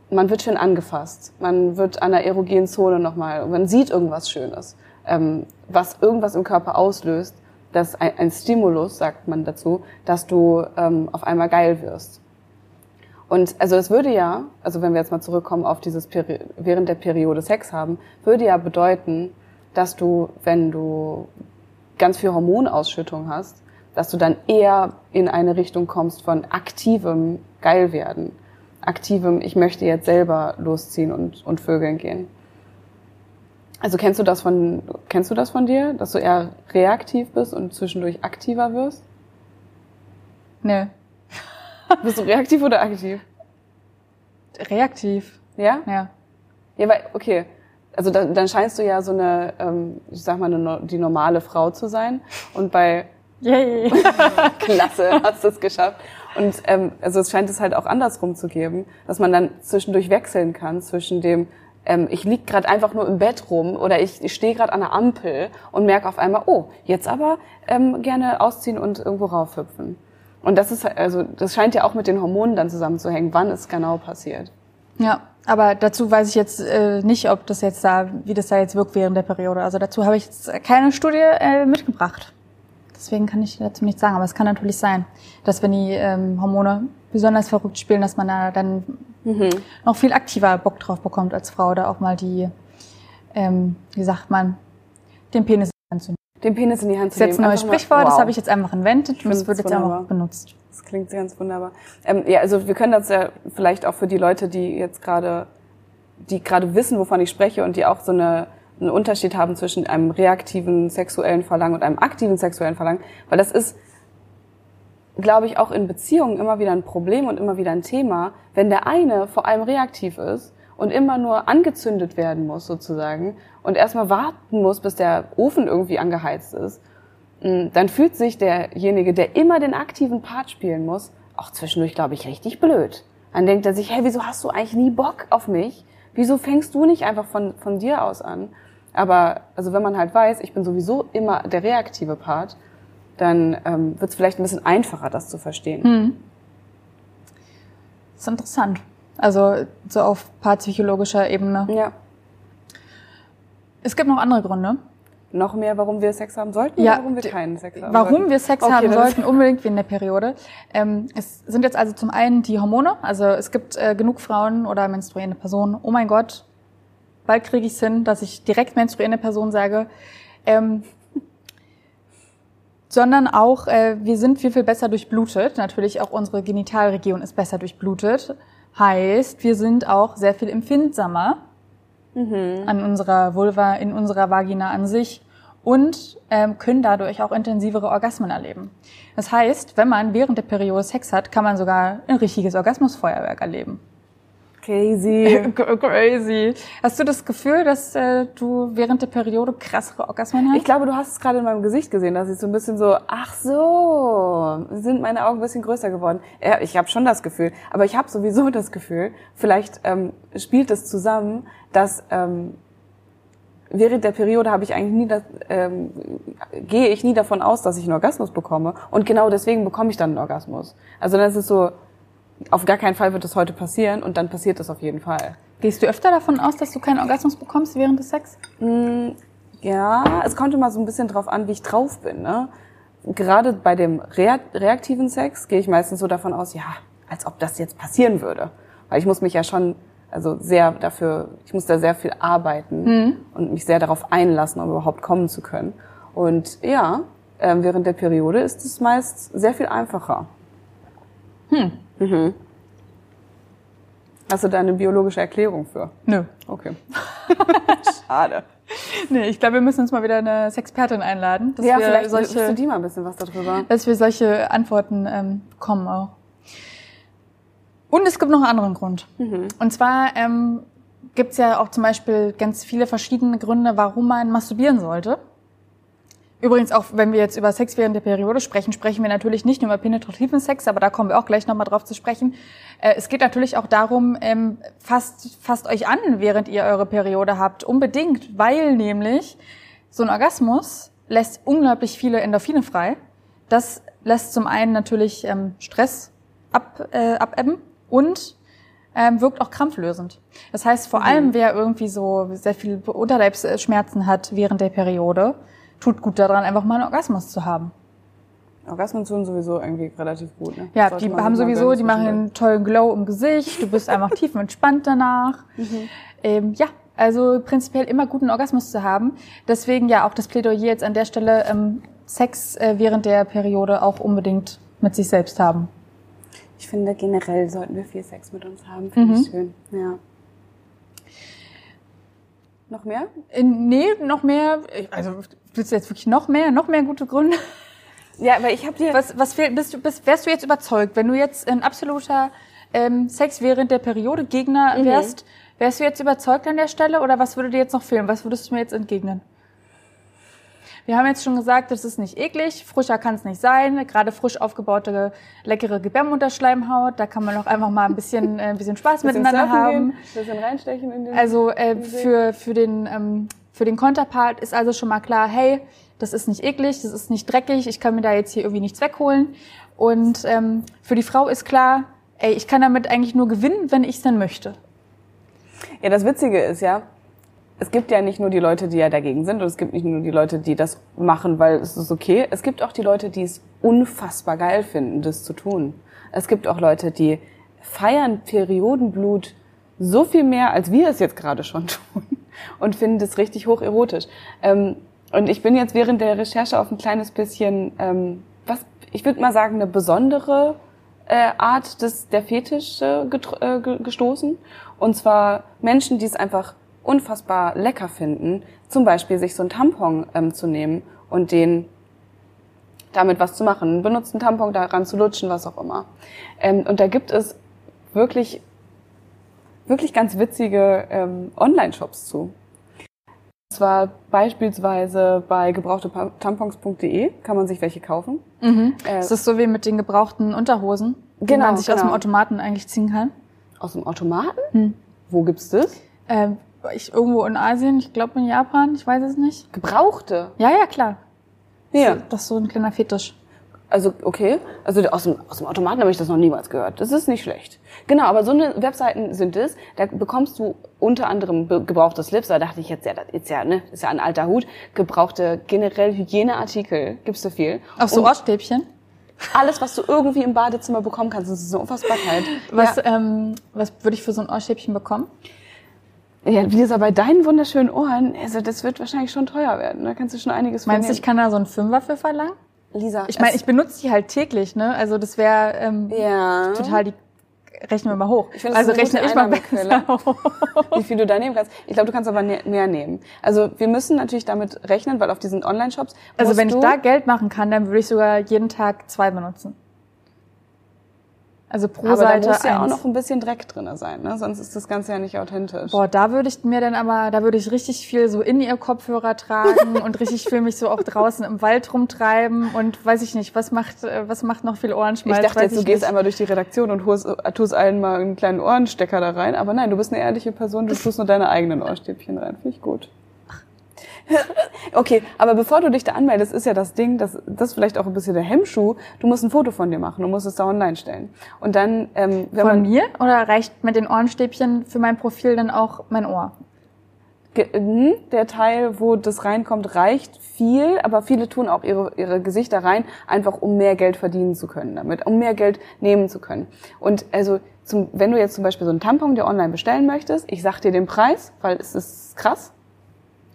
man wird schön angefasst, man wird an der erogenen Zone nochmal, man sieht irgendwas Schönes, ähm, was irgendwas im Körper auslöst, das ein, ein Stimulus, sagt man dazu, dass du ähm, auf einmal geil wirst. Und also es würde ja, also wenn wir jetzt mal zurückkommen auf dieses Peri während der Periode Sex haben, würde ja bedeuten, dass du, wenn du ganz viel Hormonausschüttung hast, dass du dann eher in eine Richtung kommst von aktivem Geilwerden, aktivem, ich möchte jetzt selber losziehen und, und vögeln gehen. Also kennst du das von, kennst du das von dir, dass du eher reaktiv bist und zwischendurch aktiver wirst? Nö. (laughs) Bist du reaktiv oder aktiv? Reaktiv. Ja? Ja. Ja, weil, okay. Also dann, dann scheinst du ja so eine, ähm, ich sag mal, eine, die normale Frau zu sein. Und bei Yay. (laughs) Klasse hast du es geschafft. Und ähm, also es scheint es halt auch andersrum zu geben, dass man dann zwischendurch wechseln kann zwischen dem, ähm, ich lieg gerade einfach nur im Bett rum oder ich, ich stehe gerade an der Ampel und merke auf einmal, oh, jetzt aber ähm, gerne ausziehen und irgendwo raufhüpfen. Und das ist, also, das scheint ja auch mit den Hormonen dann zusammenzuhängen, wann es genau passiert. Ja, aber dazu weiß ich jetzt äh, nicht, ob das jetzt da, wie das da jetzt wirkt während der Periode. Also dazu habe ich jetzt keine Studie äh, mitgebracht. Deswegen kann ich dazu nichts sagen. Aber es kann natürlich sein, dass wenn die ähm, Hormone besonders verrückt spielen, dass man da dann mhm. noch viel aktiver Bock drauf bekommt als Frau, da auch mal die, ähm, wie sagt man, den Penis in Den Penis in die Hand zu nehmen. Das ist jetzt ein neues Sprichwort, wow. das habe ich jetzt einfach inventet und das wird jetzt wunderbar. einfach benutzt. Das klingt ganz wunderbar. Ähm, ja, also wir können das ja vielleicht auch für die Leute, die jetzt gerade, die gerade wissen, wovon ich spreche und die auch so eine einen Unterschied haben zwischen einem reaktiven sexuellen Verlangen und einem aktiven sexuellen Verlangen, weil das ist, glaube ich, auch in Beziehungen immer wieder ein Problem und immer wieder ein Thema, wenn der eine vor allem reaktiv ist und immer nur angezündet werden muss sozusagen und erstmal warten muss, bis der Ofen irgendwie angeheizt ist Mm, dann fühlt sich derjenige, der immer den aktiven Part spielen muss, auch zwischendurch, glaube ich, richtig blöd. Dann denkt er sich, hey, wieso hast du eigentlich nie Bock auf mich? Wieso fängst du nicht einfach von, von dir aus an? Aber also wenn man halt weiß, ich bin sowieso immer der reaktive Part, dann ähm, wird es vielleicht ein bisschen einfacher, das zu verstehen. Hm. Das ist interessant. Also so auf paarpsychologischer Ebene. Ja. Es gibt noch andere Gründe, noch mehr, warum wir Sex haben sollten ja, oder warum wir keinen Sex haben Warum sollten? wir Sex okay, haben sollten, unbedingt in der Periode. Ähm, es sind jetzt also zum einen die Hormone. Also es gibt äh, genug Frauen oder menstruierende Personen. Oh mein Gott, bald kriege ich es hin, dass ich direkt menstruierende Person sage. Ähm, sondern auch, äh, wir sind viel, viel besser durchblutet. Natürlich auch unsere Genitalregion ist besser durchblutet. Heißt, wir sind auch sehr viel empfindsamer mhm. an unserer Vulva, in unserer Vagina an sich und ähm, können dadurch auch intensivere Orgasmen erleben. Das heißt, wenn man während der Periode Sex hat, kann man sogar ein richtiges Orgasmusfeuerwerk erleben. Crazy. (laughs) Crazy. Hast du das Gefühl, dass äh, du während der Periode krassere Orgasmen hast? Ich glaube, du hast es gerade in meinem Gesicht gesehen, dass ich so ein bisschen so, ach so, sind meine Augen ein bisschen größer geworden. Ja, ich habe schon das Gefühl, aber ich habe sowieso das Gefühl, vielleicht ähm, spielt es zusammen, dass ähm, während der Periode habe ich eigentlich nie das, ähm, gehe ich nie davon aus, dass ich einen Orgasmus bekomme und genau deswegen bekomme ich dann einen Orgasmus. Also dann ist es so, auf gar keinen Fall wird das heute passieren und dann passiert das auf jeden Fall. Gehst du öfter davon aus, dass du keinen Orgasmus bekommst während des Sex? Mm, ja, es kommt immer so ein bisschen drauf an, wie ich drauf bin. Ne? Gerade bei dem reaktiven Sex gehe ich meistens so davon aus, ja, als ob das jetzt passieren würde. Weil ich muss mich ja schon, also sehr dafür, ich muss da sehr viel arbeiten mhm. und mich sehr darauf einlassen, um überhaupt kommen zu können. Und ja, ähm, während der Periode ist es meist sehr viel einfacher. Hm. Mhm. Hast du da eine biologische Erklärung für? Nö. Okay. (laughs) Schade. Nee, ich glaube, wir müssen uns mal wieder eine Sexpertin einladen. Dass ja, wir vielleicht solche, du die mal ein bisschen was darüber. Dass wir solche Antworten ähm, bekommen auch. Und es gibt noch einen anderen Grund. Mhm. Und zwar ähm, gibt es ja auch zum Beispiel ganz viele verschiedene Gründe, warum man masturbieren sollte. Übrigens auch, wenn wir jetzt über Sex während der Periode sprechen, sprechen wir natürlich nicht nur über penetrativen Sex, aber da kommen wir auch gleich nochmal drauf zu sprechen. Äh, es geht natürlich auch darum, ähm, fasst, fasst euch an, während ihr eure Periode habt. Unbedingt, weil nämlich so ein Orgasmus lässt unglaublich viele Endorphine frei. Das lässt zum einen natürlich ähm, Stress ab, äh, abebben und ähm, wirkt auch krampflösend. Das heißt, vor mhm. allem wer irgendwie so sehr viel Unterleibsschmerzen hat während der Periode, tut gut daran, einfach mal einen Orgasmus zu haben. Orgasmen tun sowieso irgendwie relativ gut. Ne? Ja, die haben sowieso, die machen einen tollen Glow im Gesicht. Du bist einfach (laughs) tief entspannt danach. Mhm. Ähm, ja, also prinzipiell immer guten Orgasmus zu haben. Deswegen ja auch das Plädoyer jetzt an der Stelle, ähm, Sex äh, während der Periode auch unbedingt mit sich selbst haben. Ich finde generell sollten wir viel Sex mit uns haben. Finde mhm. ich schön. Ja. Noch mehr? Äh, nee, noch mehr. Also willst du jetzt wirklich noch mehr, noch mehr gute Gründe? Ja, aber ich habe dir. Was, was fehlt, bist du, bist, wärst du jetzt überzeugt, wenn du jetzt ein absoluter ähm, Sex während der Periode Gegner mhm. wärst, mhm. wärst du jetzt überzeugt an der Stelle oder was würde dir jetzt noch fehlen? Was würdest du mir jetzt entgegnen? Wir haben jetzt schon gesagt, das ist nicht eklig, frischer kann es nicht sein. Gerade frisch aufgebaute, leckere Gebärmutterschleimhaut, da kann man auch einfach mal ein bisschen, (laughs) äh, ein bisschen Spaß bisschen miteinander haben. Gehen, bisschen reinstechen in den Also äh, für, für den ähm, für den Konterpart ist also schon mal klar, hey, das ist nicht eklig, das ist nicht dreckig, ich kann mir da jetzt hier irgendwie nichts wegholen. Und ähm, für die Frau ist klar, ey, ich kann damit eigentlich nur gewinnen, wenn ich es dann möchte. Ja, das Witzige ist ja, es gibt ja nicht nur die Leute, die ja dagegen sind und es gibt nicht nur die Leute, die das machen, weil es ist okay. Es gibt auch die Leute, die es unfassbar geil finden, das zu tun. Es gibt auch Leute, die feiern Periodenblut so viel mehr, als wir es jetzt gerade schon (laughs) tun und finden das richtig hocherotisch. Ähm, und ich bin jetzt während der Recherche auf ein kleines bisschen, ähm, was ich würde mal sagen, eine besondere äh, Art des der Fetisch äh, äh, gestoßen. Und zwar Menschen, die es einfach unfassbar lecker finden, zum Beispiel sich so ein Tampon ähm, zu nehmen und den damit was zu machen, einen benutzten Tampon daran zu lutschen, was auch immer. Ähm, und da gibt es wirklich, wirklich ganz witzige ähm, Online-Shops zu. Und zwar beispielsweise bei gebrauchtetampons.de kann man sich welche kaufen. Mhm. Äh, ist das so wie mit den gebrauchten Unterhosen, die genau, man sich genau. aus dem genau. Automaten eigentlich ziehen kann? Aus dem Automaten? Hm. Wo gibt's das? Äh, ich irgendwo in Asien, ich glaube in Japan, ich weiß es nicht. Gebrauchte? Ja, ja, klar. Ja. Das ist so ein kleiner Fetisch. Also, okay. Also aus dem, aus dem Automaten habe ich das noch niemals gehört. Das ist nicht schlecht. Genau, aber so eine Webseiten sind es. Da bekommst du unter anderem gebrauchte Slips. Da dachte ich jetzt, ja, das ist ja, ne, ist ja ein alter Hut. Gebrauchte generell Hygieneartikel. Gibst du viel. Auch so Ohrstäbchen? Alles, was du irgendwie im Badezimmer bekommen kannst. Das ist eine Unfassbarkeit. Was, ja. ähm, was würde ich für so ein Ohrstäbchen bekommen? Ja, wie gesagt, bei deinen wunderschönen Ohren, also das wird wahrscheinlich schon teuer werden. Da kannst du schon einiges Meinst du, ich kann da so einen Fünfer für verlangen? Lisa. Ich meine, ich benutze die halt täglich, ne? Also das wäre ähm, ja. total die rechnen wir mal hoch. Ich find, also rechne ich mal besser (laughs) Wie viel du da nehmen kannst. Ich glaube, du kannst aber mehr nehmen. Also wir müssen natürlich damit rechnen, weil auf diesen Online-Shops. Also wenn ich da Geld machen kann, dann würde ich sogar jeden Tag zwei benutzen. Also pro aber Seite da muss ja eins. auch noch ein bisschen Dreck drinne sein, ne? sonst ist das Ganze ja nicht authentisch. Boah, da würde ich mir dann aber, da würde ich richtig viel so in ihr Kopfhörer tragen und richtig viel mich so auch draußen im Wald rumtreiben und weiß ich nicht, was macht, äh, was macht noch viel Ohrenschmalz? Ich dachte jetzt, du gehst einmal durch die Redaktion und tust, tust allen mal einen kleinen Ohrenstecker da rein, aber nein, du bist eine ehrliche Person, du tust nur deine eigenen Ohrstäbchen rein, finde ich gut. (laughs) okay, aber bevor du dich da anmeldest, ist ja das Ding, das, das ist vielleicht auch ein bisschen der Hemmschuh. Du musst ein Foto von dir machen und musst es da online stellen. Und dann, ähm, wenn von man, mir oder reicht mit den Ohrenstäbchen für mein Profil dann auch mein Ohr? Hm, der Teil, wo das reinkommt, reicht viel, aber viele tun auch ihre, ihre Gesichter rein, einfach um mehr Geld verdienen zu können damit, um mehr Geld nehmen zu können. Und also, zum, wenn du jetzt zum Beispiel so einen Tampon dir online bestellen möchtest, ich sag dir den Preis, weil es ist krass.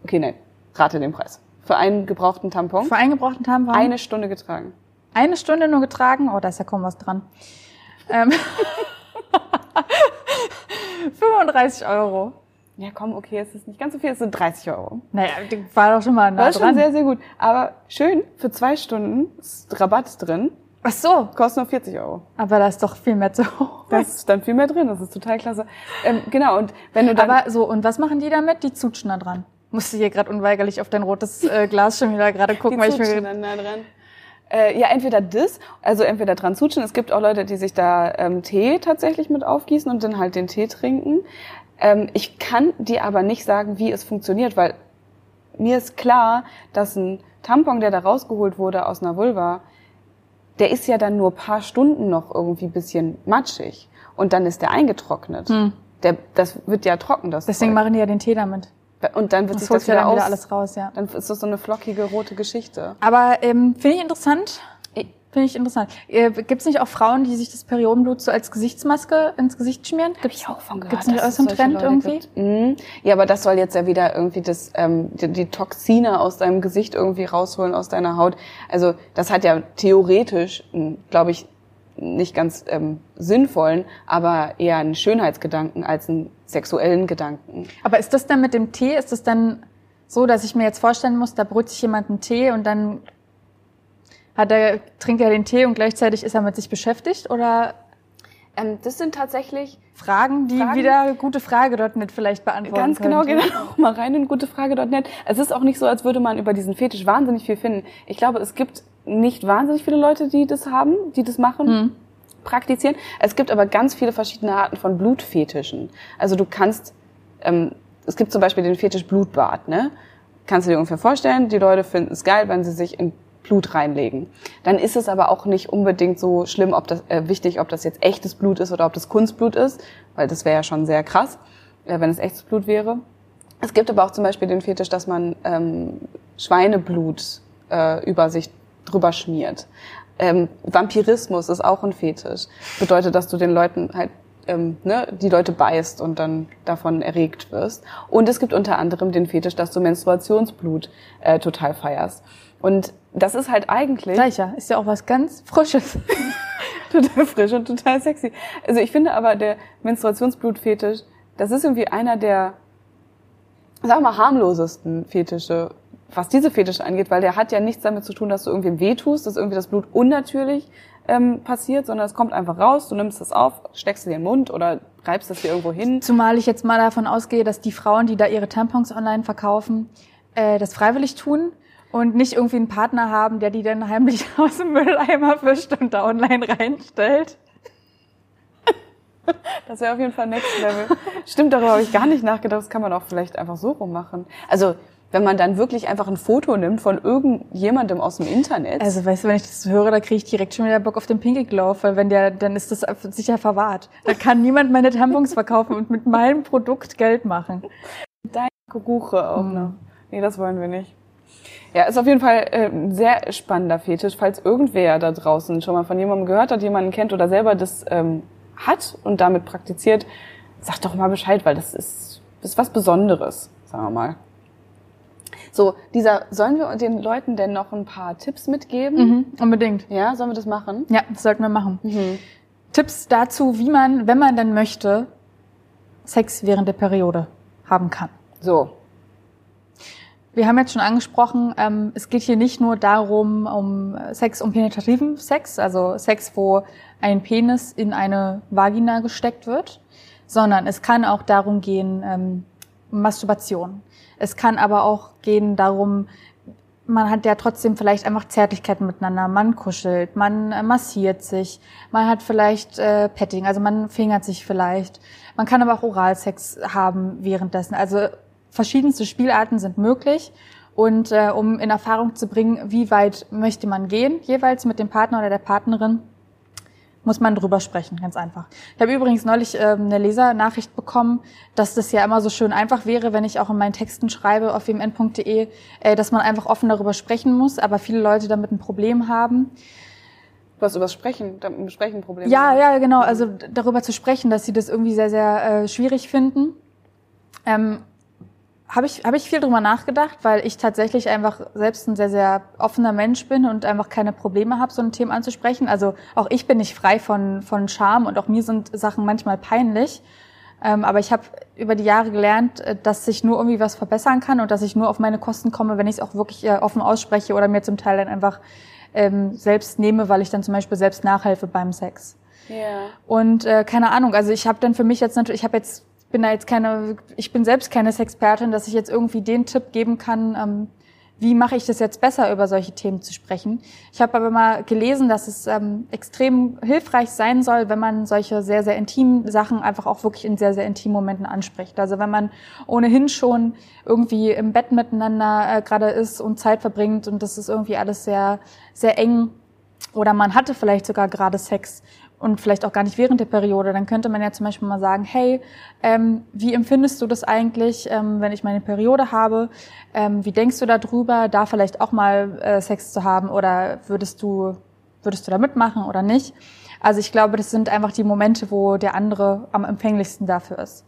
Okay, nein, Rate den Preis. Für einen gebrauchten Tampon. Für einen gebrauchten Tampon? Eine Stunde getragen. Eine Stunde nur getragen? Oh, da ist ja kaum was dran. Ähm (laughs) 35 Euro. Ja, komm, okay, es ist nicht ganz so viel, es sind 30 Euro. Naja, war doch schon mal nah War schon sehr, sehr gut. Aber schön, für zwei Stunden ist Rabatt drin. Ach so. Kostet nur 40 Euro. Aber da ist doch viel mehr zu hoch. Da ist dann viel mehr drin, das ist total klasse. Ähm, genau, und wenn du dann... Aber so, und was machen die damit? Die zutschen da dran musste hier gerade unweigerlich auf dein rotes äh, Glas schon wieder gerade gucken, weil ich mir dann da dran. Äh, ja, entweder das, also entweder dran zutschen. Es gibt auch Leute, die sich da ähm, Tee tatsächlich mit aufgießen und dann halt den Tee trinken. Ähm, ich kann dir aber nicht sagen, wie es funktioniert, weil mir ist klar, dass ein Tampon, der da rausgeholt wurde aus einer Vulva, der ist ja dann nur paar Stunden noch irgendwie bisschen matschig und dann ist der eingetrocknet. Hm. Der, das wird ja trocken, das Deswegen Zeug. machen die ja den Tee damit. Und dann wird das sich das wieder, dann wieder alles raus, ja. Dann ist das so eine flockige rote Geschichte. Aber ähm, finde ich interessant. Finde ich interessant. Äh, Gibt es nicht auch Frauen, die sich das Periodenblut so als Gesichtsmaske ins Gesicht schmieren? Gibt es auch von gehört. Gibt es nicht auch so einen Trend Leute irgendwie? Mhm. Ja, aber das soll jetzt ja wieder irgendwie das, ähm, die, die Toxine aus deinem Gesicht irgendwie rausholen, aus deiner Haut. Also das hat ja theoretisch, hm, glaube ich, nicht ganz ähm, sinnvollen, aber eher einen Schönheitsgedanken als einen sexuellen Gedanken. Aber ist das dann mit dem Tee, ist das dann so, dass ich mir jetzt vorstellen muss, da brüht sich jemand einen Tee und dann hat er, trinkt er den Tee und gleichzeitig ist er mit sich beschäftigt oder? Ähm, das sind tatsächlich Fragen, die Fragen, wieder gutefrage.net vielleicht beantworten Ganz genau, genau. (laughs) Mal rein in gutefrage.net. Es ist auch nicht so, als würde man über diesen Fetisch wahnsinnig viel finden. Ich glaube, es gibt nicht wahnsinnig viele Leute, die das haben, die das machen. Hm. praktizieren. Es gibt aber ganz viele verschiedene Arten von Blutfetischen. Also du kannst, ähm, es gibt zum Beispiel den Fetisch Blutbad, ne? Kannst du dir ungefähr vorstellen, die Leute finden es geil, wenn sie sich in Blut reinlegen. Dann ist es aber auch nicht unbedingt so schlimm, ob das äh, wichtig, ob das jetzt echtes Blut ist oder ob das Kunstblut ist, weil das wäre ja schon sehr krass, äh, wenn es echtes Blut wäre. Es gibt aber auch zum Beispiel den Fetisch, dass man ähm, Schweineblut äh, über sich drüber schmiert. Ähm, Vampirismus ist auch ein Fetisch. Bedeutet, dass du den Leuten halt ähm, ne, die Leute beißt und dann davon erregt wirst. Und es gibt unter anderem den Fetisch, dass du Menstruationsblut äh, total feierst. Und das ist halt eigentlich. Gleicher, ist ja auch was ganz Frisches. (laughs) total frisch und total sexy. Also ich finde aber der Menstruationsblutfetisch, das ist irgendwie einer der, sagen wir mal, harmlosesten Fetische, was diese Fetische angeht, weil der hat ja nichts damit zu tun, dass du irgendwie weh tust, dass irgendwie das Blut unnatürlich ähm, passiert, sondern es kommt einfach raus, du nimmst es auf, steckst es in den Mund oder reibst es dir irgendwo hin. Zumal ich jetzt mal davon ausgehe, dass die Frauen, die da ihre Tampons online verkaufen, äh, das freiwillig tun und nicht irgendwie einen Partner haben, der die dann heimlich (laughs) aus dem Mülleimer fischt und da online reinstellt. Das wäre auf jeden Fall Next Level. Stimmt, darüber habe ich gar nicht nachgedacht. Das kann man auch vielleicht einfach so rummachen. Also wenn man dann wirklich einfach ein Foto nimmt von irgendjemandem aus dem Internet. Also weißt du, wenn ich das höre, da kriege ich direkt schon wieder Bock auf den Pinkelglauf, weil wenn der, dann ist das sicher verwahrt. Da kann niemand meine Tampons verkaufen und mit meinem Produkt Geld machen. Deine Kuche auch noch. Nee, das wollen wir nicht. Ja, ist auf jeden Fall äh, ein sehr spannender Fetisch. Falls irgendwer da draußen schon mal von jemandem gehört hat, jemanden kennt oder selber das ähm, hat und damit praktiziert, sagt doch mal Bescheid, weil das ist, ist was Besonderes, sagen wir mal. So, dieser, sollen wir den Leuten denn noch ein paar Tipps mitgeben? Mhm, unbedingt. Ja, sollen wir das machen? Ja, das sollten wir machen. Tipps dazu, wie man, wenn man dann möchte, Sex während der Periode haben kann. So, Wir haben jetzt schon angesprochen, ähm, es geht hier nicht nur darum, um Sex, um penetrativen Sex, also Sex, wo ein Penis in eine Vagina gesteckt wird, sondern es kann auch darum gehen, ähm, Masturbation. Es kann aber auch gehen darum, man hat ja trotzdem vielleicht einfach Zärtlichkeiten miteinander. Man kuschelt, man äh, massiert sich, man hat vielleicht äh, Petting, also man fingert sich vielleicht. Man kann aber auch Oralsex haben währenddessen. Also verschiedenste Spielarten sind möglich. Und äh, um in Erfahrung zu bringen, wie weit möchte man gehen, jeweils mit dem Partner oder der Partnerin, muss man drüber sprechen, ganz einfach. Ich habe übrigens neulich ähm, eine Lesernachricht bekommen, dass das ja immer so schön einfach wäre, wenn ich auch in meinen Texten schreibe auf wmn.de, äh, dass man einfach offen darüber sprechen muss, aber viele Leute damit ein Problem haben. du hast über das Sprechen, ein Problem. Ja, ja, genau, also darüber zu sprechen, dass sie das irgendwie sehr, sehr äh, schwierig finden. Ähm, habe ich, hab ich viel drüber nachgedacht, weil ich tatsächlich einfach selbst ein sehr, sehr offener Mensch bin und einfach keine Probleme habe, so ein Thema anzusprechen. Also auch ich bin nicht frei von, von Scham und auch mir sind Sachen manchmal peinlich. Ähm, aber ich habe über die Jahre gelernt, äh, dass ich nur irgendwie was verbessern kann und dass ich nur auf meine Kosten komme, wenn ich es auch wirklich äh, offen ausspreche oder mir zum Teil dann einfach ähm, selbst nehme, weil ich dann zum Beispiel selbst nachhelfe beim Sex. Ja. Und äh, keine Ahnung, also ich habe dann für mich jetzt natürlich, ich habe jetzt bin da jetzt keine, ich bin selbst keine Sexpertin, dass ich jetzt irgendwie den Tipp geben kann, ähm, wie mache ich das jetzt besser, über solche Themen zu sprechen. Ich habe aber mal gelesen, dass es ähm, extrem hilfreich sein soll, wenn man solche sehr, sehr intimen Sachen einfach auch wirklich in sehr, sehr intimen Momenten anspricht. Also wenn man ohnehin schon irgendwie im Bett miteinander äh, gerade ist und Zeit verbringt und das ist irgendwie alles sehr, sehr eng oder man hatte vielleicht sogar gerade Sex und vielleicht auch gar nicht während der Periode, dann könnte man ja zum Beispiel mal sagen, hey, ähm, wie empfindest du das eigentlich, ähm, wenn ich meine Periode habe? Ähm, wie denkst du darüber, da vielleicht auch mal äh, Sex zu haben oder würdest du, würdest du da mitmachen oder nicht? Also ich glaube, das sind einfach die Momente, wo der andere am empfänglichsten dafür ist.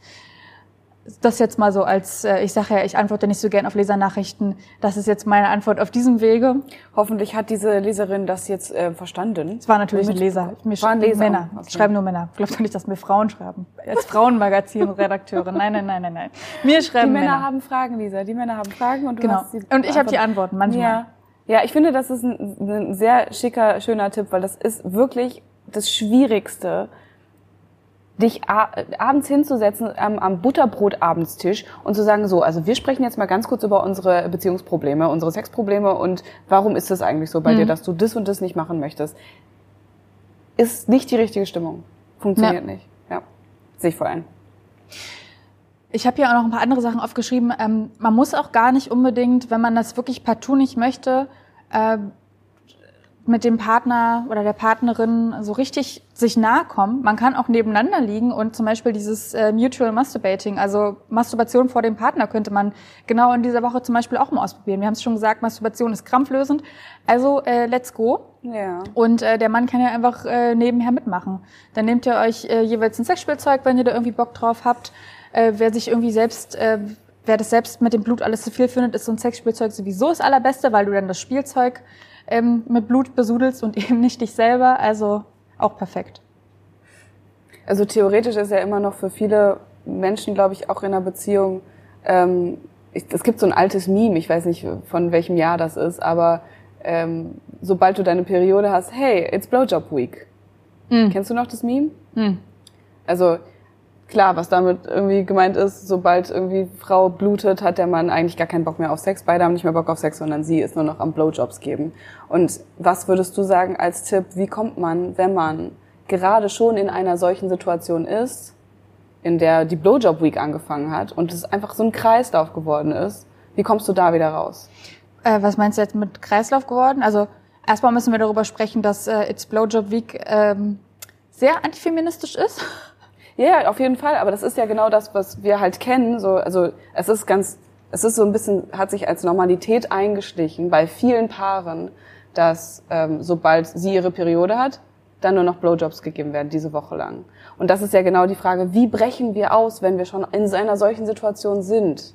Das jetzt mal so als, äh, ich sage ja, ich antworte nicht so gern auf Lesernachrichten. Das ist jetzt meine Antwort auf diesem Wege. Hoffentlich hat diese Leserin das jetzt äh, verstanden. Es war natürlich ein Leser. Mir War ein Leser. Männer. Okay. Schreiben nur Männer. Glaubt doch nicht, dass mir Frauen schreiben. Als Frauenmagazin-Redakteurin. Nein, nein, nein, nein, nein. Mir Die schreiben Männer, Männer. haben Fragen, Lisa. Die Männer haben Fragen und du Genau. hast die Und ich habe die Antwort. Antworten manchmal. Ja. ja, ich finde, das ist ein, ein sehr schicker, schöner Tipp, weil das ist wirklich das Schwierigste, dich abends hinzusetzen am, am Butterbrot-Abendstisch und zu sagen, so, also wir sprechen jetzt mal ganz kurz über unsere Beziehungsprobleme, unsere Sexprobleme und warum ist das eigentlich so bei Mhm. dir, dass du das und das nicht machen möchtest. Ist nicht die richtige Stimmung. Funktioniert Ja. nicht. Ja. Sehe ich voll ein. Ich habe hier auch noch ein paar andere Sachen aufgeschrieben. Ähm, man muss auch gar nicht unbedingt, wenn man das wirklich partout nicht möchte, äh, mit dem Partner oder der Partnerin so richtig sich nahe kommen. Man kann auch nebeneinander liegen und zum Beispiel dieses äh, Mutual Masturbating, also Masturbation vor dem Partner, könnte man genau in dieser Woche zum Beispiel auch mal ausprobieren. Wir haben es schon gesagt, Masturbation ist krampflösend. Also äh, let's go. Ja. Und äh, der Mann kann ja einfach äh, nebenher mitmachen. Dann nehmt ihr euch äh, jeweils ein Sexspielzeug, wenn ihr da irgendwie Bock drauf habt. Äh, wer sich irgendwie selbst, äh, wer das selbst mit dem Blut alles zu viel findet, ist so ein Sexspielzeug sowieso das allerbeste, weil du dann das Spielzeug ähm, mit Blut besudelst und (laughs) eben nicht dich selber. Also auch perfekt. Also theoretisch ist ja immer noch für viele Menschen, glaube ich, auch in einer Beziehung, ähm, ich, es gibt so ein altes Meme, ich weiß nicht von welchem Jahr das ist, aber ähm, sobald du deine Periode hast, hey, it's Blowjob Week. Mhm. Kennst du noch das Meme? Hm. Also klar, was damit irgendwie gemeint ist, sobald irgendwie Frau blutet, hat der Mann eigentlich gar keinen Bock mehr auf Sex. Beide haben nicht mehr Bock auf Sex, sondern sie ist nur noch am Blowjobs geben. Und was würdest du sagen als Tipp, wie kommt man, wenn man gerade schon in einer solchen Situation ist, in der die Blowjob Week angefangen hat und es einfach so ein Kreislauf geworden ist, wie kommst du da wieder raus? Äh, was meinst du jetzt mit Kreislauf geworden? Also erstmal müssen wir darüber sprechen, dass äh, It's Blowjob Week ähm, sehr antifeministisch ist. (laughs) Ja, ja, auf jeden Fall. Aber das ist ja genau das, was wir halt kennen. So, also es ist ganz, es ist so ein bisschen, hat sich als Normalität eingeschlichen bei vielen Paaren, dass ähm, sobald sie ihre Periode hat, dann nur noch Blowjobs gegeben werden diese Woche lang. Und das ist ja genau die Frage, wie brechen wir aus, wenn wir schon in einer solchen Situation sind?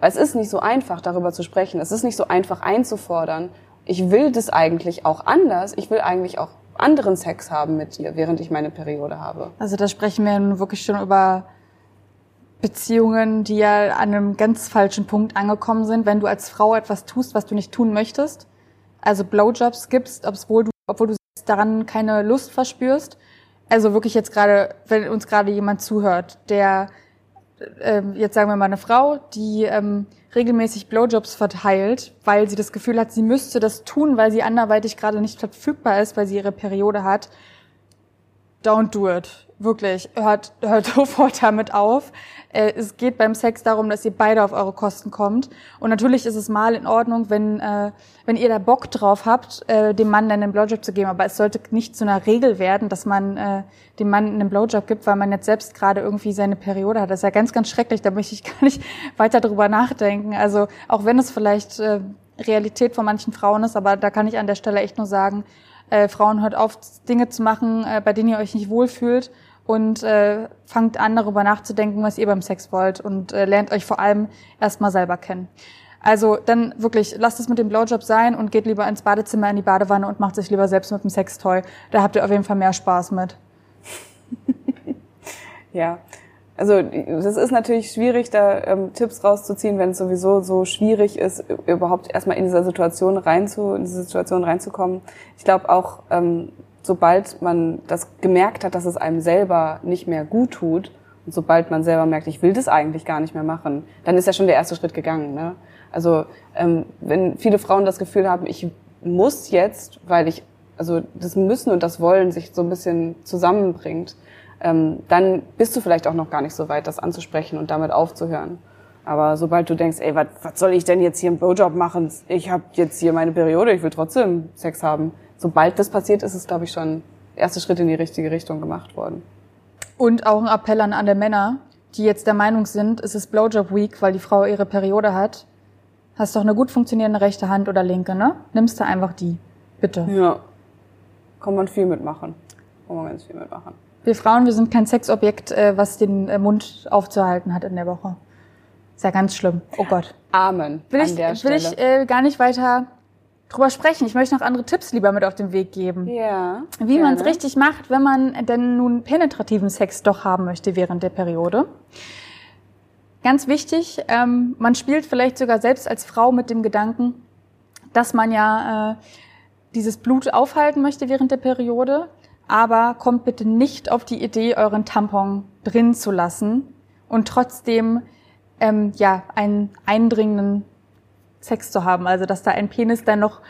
Weil es ist nicht so einfach, darüber zu sprechen. Es ist nicht so einfach einzufordern. Ich will das eigentlich auch anders. Ich will eigentlich auch anderen Sex haben mit dir, während ich meine Periode habe. Also da sprechen wir nun wirklich schon über Beziehungen, die ja an einem ganz falschen Punkt angekommen sind, wenn du als Frau etwas tust, was du nicht tun möchtest. Also Blowjobs gibst, obwohl du, obwohl du daran keine Lust verspürst. Also wirklich jetzt gerade, wenn uns gerade jemand zuhört, der ähm, jetzt sagen wir mal eine Frau, die ähm, regelmäßig Blowjobs verteilt, weil sie das Gefühl hat, sie müsste das tun, weil sie anderweitig gerade nicht verfügbar ist, weil sie ihre Periode hat. Don't do it. Wirklich. Hört, hört (laughs) sofort damit auf. Äh, es geht beim Sex darum, dass ihr beide auf eure Kosten kommt. Und natürlich ist es mal in Ordnung, wenn, äh, wenn ihr da Bock drauf habt, äh, dem Mann dann einen Blowjob zu geben. Aber es sollte nicht zu einer Regel werden, dass man äh, dem Mann einen Blowjob gibt, weil man jetzt selbst gerade irgendwie seine Periode hat. Das ist ja ganz, ganz schrecklich. Da möchte ich gar nicht (laughs) weiter drüber nachdenken. Also auch wenn es vielleicht äh, Realität von manchen Frauen ist, aber da kann ich an der Stelle echt nur sagen, äh, Frauen hört auf, Dinge zu machen, äh, bei denen ihr euch nicht wohlfühlt und äh, fangt an, darüber nachzudenken, was ihr beim Sex wollt und äh, lernt euch vor allem erstmal selber kennen. Also dann wirklich, lasst es mit dem Blowjob sein und geht lieber ins Badezimmer, in die Badewanne und macht sich lieber selbst mit dem Sextoy. Da habt ihr auf jeden Fall mehr Spaß mit. (laughs) ja, also das ist natürlich schwierig, da ähm, Tipps rauszuziehen, wenn es sowieso so schwierig ist, überhaupt erstmal in dieser Situation reinzu, in diese Situation reinzukommen. Ich glaube auch, ähm, sobald man das gemerkt hat, dass es einem selber nicht mehr gut tut und sobald man selber merkt, ich will das eigentlich gar nicht mehr machen, dann ist ja schon der erste Schritt gegangen. Ne? Also ähm, wenn viele Frauen das Gefühl haben, ich muss jetzt, weil ich, also das Müssen und das Wollen sich so ein bisschen zusammenbringt, ähm, dann bist du vielleicht auch noch gar nicht so weit, das anzusprechen und damit aufzuhören. Aber sobald du denkst, ey, was soll ich denn jetzt hier im Blowjob machen? Ich habe jetzt hier meine Periode, ich will trotzdem Sex haben, sobald das passiert ist, ist, glaube ich, schon der erste Schritt in die richtige Richtung gemacht worden. Und auch ein Appell an alle Männer, die jetzt der Meinung sind, es ist Blowjob Week, weil die Frau ihre Periode hat. Hast doch eine gut funktionierende rechte Hand oder linke, ne? Nimmst du einfach die. Bitte. Ja. Kann man viel mitmachen. Kann man ganz viel mitmachen. Wir Frauen, wir sind kein Sexobjekt, äh, was den äh, Mund aufzuhalten hat in der Woche. Ist ja ganz schlimm. Oh Gott. Amen. Will ich, will ich äh, gar nicht weiter drüber sprechen. Ich möchte noch andere Tipps lieber mit auf den Weg geben. Ja. Wie man es richtig macht, wenn man denn nun penetrativen Sex doch haben möchte während der Periode. Ganz wichtig, ähm, man spielt vielleicht sogar selbst als Frau mit dem Gedanken, dass man ja äh, dieses Blut aufhalten möchte während der Periode, aber kommt bitte nicht auf die Idee, euren Tampon drin zu lassen und trotzdem ähm, ja einen eindringenden Sex zu haben. Also dass da ein Penis dann noch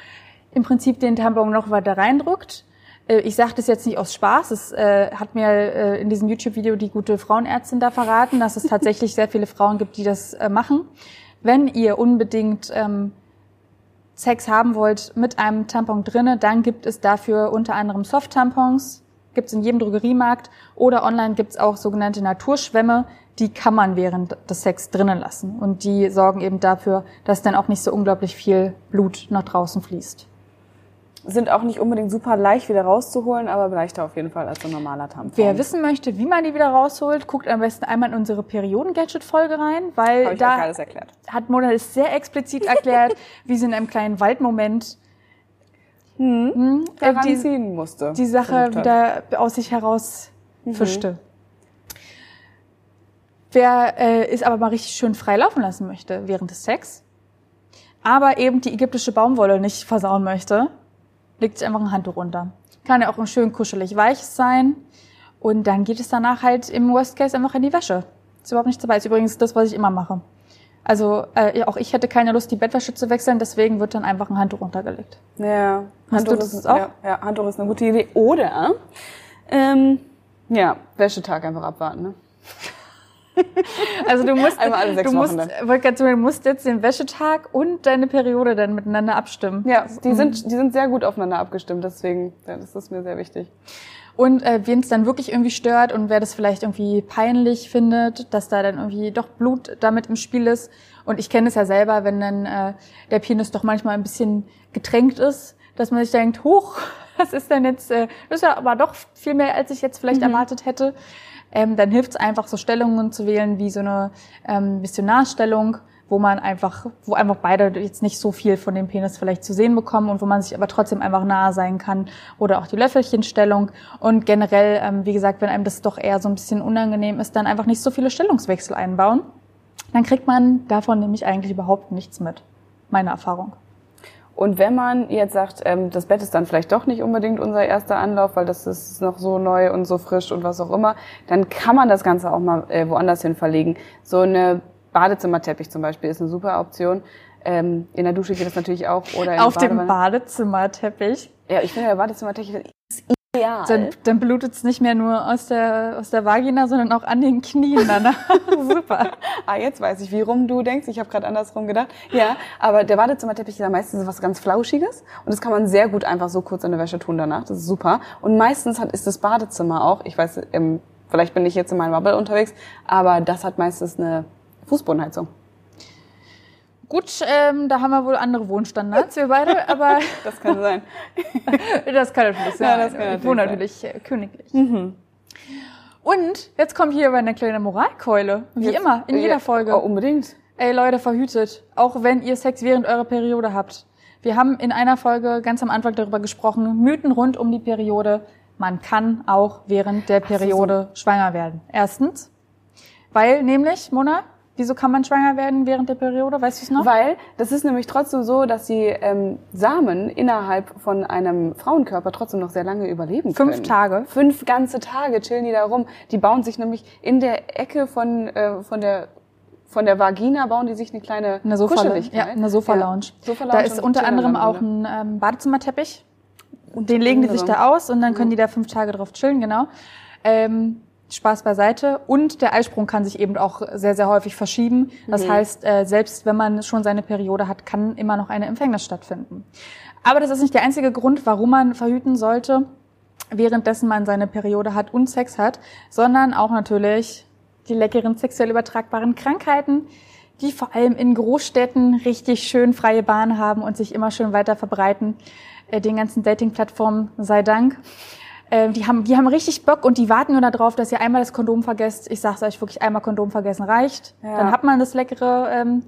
im Prinzip den Tampon noch weiter reindrückt. Äh, ich sage das jetzt nicht aus Spaß. Es äh, hat mir äh, in diesem YouTube-Video die gute Frauenärztin da verraten, dass es (laughs) tatsächlich sehr viele Frauen gibt, die das äh, machen. Wenn ihr unbedingt ähm, Sex haben wollt mit einem Tampon drinne, dann gibt es dafür unter anderem Soft-Tampons, gibt es in jedem Drogeriemarkt oder online gibt es auch sogenannte Naturschwämme, die kann man während des Sex drinnen lassen und die sorgen eben dafür, dass dann auch nicht so unglaublich viel Blut nach draußen fließt. Sind auch nicht unbedingt super leicht wieder rauszuholen, aber leichter auf jeden Fall als ein normaler Tampon. Wer wissen möchte, wie man die wieder rausholt, guckt am besten einmal in unsere Perioden-Gadget-Folge rein, weil da hat Mona es sehr explizit erklärt, (laughs) wie sie in einem kleinen Waldmoment hm, äh, daran die, musste. die Sache wieder aus sich heraus fischte. Wer äh, es aber mal richtig schön frei laufen lassen möchte während des Sex, aber eben die ägyptische Baumwolle nicht versauen möchte, legt sich einfach ein Handtuch runter. Kann ja auch schön kuschelig weich sein. Und dann geht es danach halt im Worst Case einfach in die Wäsche. Ist überhaupt nichts dabei. Ist übrigens das, was ich immer mache. Also äh, auch ich hätte keine Lust, die Bettwäsche zu wechseln, deswegen wird dann einfach ein Handtuch runtergelegt. Ja, Handtuch das ist, auch? Ja, ja, Handtuch ist eine gute Idee. Oder, ähm, ja, Wäschetag einfach abwarten. Ne? (laughs) Also du musst, Einmal alle sechs du musst, wollte gerade du musst jetzt den Wäschetag und deine Periode dann miteinander abstimmen. Ja, die sind, die sind sehr gut aufeinander abgestimmt, deswegen, ja, das ist mir sehr wichtig. Und äh, wen es dann wirklich irgendwie stört und wer das vielleicht irgendwie peinlich findet, dass da dann irgendwie doch Blut damit im Spiel ist. Und ich kenne es ja selber, wenn dann äh, der Penis doch manchmal ein bisschen getränkt ist, dass man sich denkt, hoch, (laughs) was ist denn jetzt, äh, das ist ja aber doch viel mehr, als ich jetzt vielleicht erwartet hätte. Ähm, dann hilft es einfach, so Stellungen zu wählen, wie so eine ähm, Missionarstellung, wo man einfach, wo einfach beide jetzt nicht so viel von dem Penis vielleicht zu sehen bekommen und wo man sich aber trotzdem einfach nahe sein kann. Oder auch die Löffelchenstellung. Und generell, ähm, wie gesagt, wenn einem das doch eher so ein bisschen unangenehm ist, dann einfach nicht so viele Stellungswechsel einbauen. Dann kriegt man davon nämlich eigentlich überhaupt nichts mit. Meine Erfahrung. Und wenn man jetzt sagt, ähm, das Bett ist dann vielleicht doch nicht unbedingt unser erster Anlauf, weil das ist noch so neu und so frisch und was auch immer, dann kann man das Ganze auch mal äh, woanders hin verlegen. So eine Badezimmerteppich zum Beispiel ist eine super Option. Ähm, in der Dusche geht das natürlich auch. Oder Auf der dem Badewanne. Badezimmerteppich. Ja, ich finde der Badezimmerteppich ideal. Dann, dann blutet es nicht mehr nur aus der, aus der Vagina, sondern auch an den Knien danach. (laughs) Super. Ah, jetzt weiß ich, wie rum du denkst. Ich habe gerade andersrum gedacht. Ja, aber der Badezimmerteppich ist ja meistens was ganz Flauschiges und das kann man sehr gut einfach so kurz in der Wäsche tun danach. Das ist super. Und meistens hat, ist das Badezimmer auch, ich weiß, ähm, vielleicht bin ich jetzt in meinem Bubble unterwegs, aber das hat meistens eine Fußbodenheizung. Gut, ähm, da haben wir wohl andere Wohnstandards, wir beide, (laughs) aber Das kann sein. (laughs) das kann natürlich sein. Ja, das kann ich wohne natürlich äh, königlich. Und jetzt kommt hier eine kleine Moralkeule. Wie Jetzt- immer, in jeder ja, Folge. Oh, unbedingt. Ey Leute, verhütet. Auch wenn ihr Sex während eurer Periode habt. Wir haben in einer Folge ganz am Anfang darüber gesprochen, Mythen rund um die Periode. Man kann auch während der Periode schwanger werden. Erstens, weil nämlich, Mona, wieso kann man schwanger werden während der Periode? Weißt du es noch? Weil das ist nämlich trotzdem so, dass die ähm, Samen innerhalb von einem Frauenkörper trotzdem noch sehr lange überleben Fünf können. Tage. Fünf ganze Tage chillen die da rum. Die bauen sich nämlich in der Ecke von, äh, von der von der Vagina bauen die sich eine kleine Eine Sofa, Kuscheligkeit. ja, eine Sofa-Lounge. Ja, Sofa-Lounge da ist unter anderem auch ein ähm, Badezimmerteppich. Und den legen die sich da aus und dann können die da fünf Tage drauf chillen, genau. Ähm, Spaß beiseite. Und der Eisprung kann sich eben auch sehr, sehr häufig verschieben. Das Mhm. heißt, äh, selbst wenn man schon seine Periode hat, kann immer noch eine Empfängnis stattfinden. Aber das ist nicht der einzige Grund, warum man verhüten sollte, währenddessen man seine Periode hat und Sex hat, sondern auch natürlich die leckeren sexuell übertragbaren Krankheiten, die vor allem in Großstädten richtig schön freie Bahn haben und sich immer schön weiter verbreiten. Äh, Den ganzen Dating-Plattformen sei Dank. Äh, Die haben, die haben richtig Bock und die warten nur darauf, dass ihr einmal das Kondom vergesst. Ich sag's euch wirklich, einmal Kondom vergessen reicht. Ja. Dann hat man das leckere, ähm,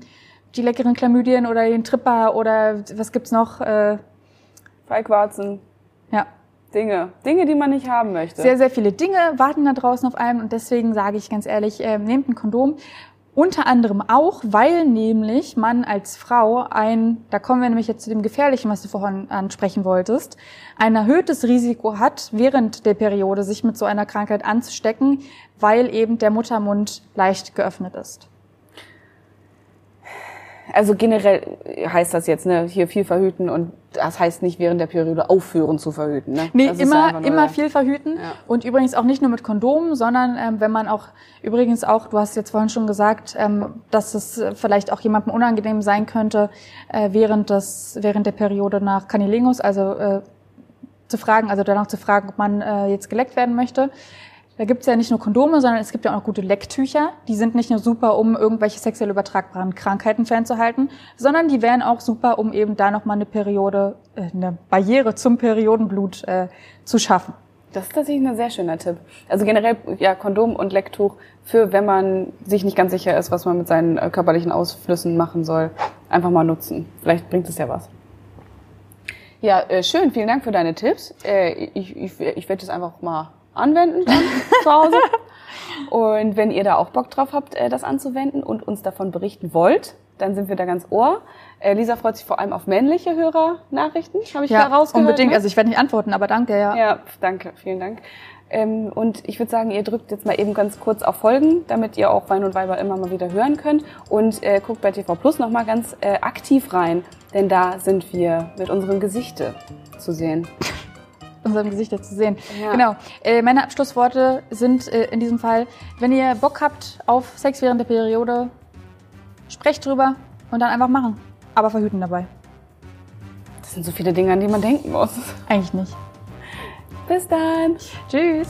die leckeren Chlamydien oder den Tripper oder was gibt's noch? Äh, Feigwarzen, ja, Dinge. Dinge, die man nicht haben möchte. sehr, sehr viele Dinge warten da draußen auf einen und deswegen sage ich ganz ehrlich, äh, nehmt ein Kondom. Unter anderem auch, weil nämlich man als Frau ein, da kommen wir nämlich jetzt zu dem Gefährlichen, was du vorhin ansprechen wolltest, ein erhöhtes Risiko hat, während der Periode sich mit so einer Krankheit anzustecken, weil eben der Muttermund leicht geöffnet ist. Also generell heißt das jetzt, ne, hier viel verhüten und das heißt nicht während der Periode aufhören zu verhüten. Ne? Nee, das ist ja immer, immer viel verhüten. Ja. Und übrigens auch nicht nur mit Kondomen, sondern ähm, wenn man auch, übrigens auch, du hast jetzt vorhin schon gesagt, ähm, dass es äh, vielleicht auch jemandem unangenehm sein könnte, äh, während, des, während der Periode nach Canilingus, also äh, zu fragen, also danach zu fragen, ob man äh, jetzt geleckt werden möchte. Da gibt's ja nicht nur Kondome, sondern es gibt ja auch noch gute Lecktücher. Die sind nicht nur super, um irgendwelche sexuell übertragbaren Krankheiten fernzuhalten, sondern die wären auch super, um eben da nochmal eine Periode, äh, eine Barriere zum Periodenblut äh, zu schaffen. Das ist tatsächlich ein sehr schöner Tipp. Also generell ja Kondom und Lecktuch für wenn man sich nicht ganz sicher ist, was man mit seinen äh, körperlichen Ausflüssen machen soll, einfach mal nutzen. Vielleicht bringt es ja was. Ja, äh, schön. Vielen Dank für deine Tipps. Äh, ich ich, ich werde das einfach mal anwenden dann (laughs) zu Hause. Und wenn ihr da auch Bock drauf habt, äh, das anzuwenden und uns davon berichten wollt, dann sind wir da ganz ohr. Äh, Lisa freut sich vor allem auf männliche Hörernachrichten, habe ich da rausgehört. unbedingt. ne? Also ich werde nicht antworten, aber danke, ja. Ja, danke, vielen Dank. Ähm, und ich würde sagen, ihr drückt jetzt mal eben ganz kurz auf Folgen, damit ihr auch Wein und Weiber immer mal wieder hören könnt. Und äh, guckt bei TV Plus nochmal ganz aktiv rein, denn da sind wir mit unserem Gesichte zu sehen. (laughs) (laughs) unserem Gesicht zu sehen. Ja. Genau. Äh, meine Abschlussworte sind äh, in diesem Fall, wenn ihr Bock habt auf Sex während der Periode, sprecht drüber und dann einfach machen. Aber verhüten dabei. Das sind so viele Dinge, an die man denken muss. Eigentlich nicht. Bis dann. Tschüss.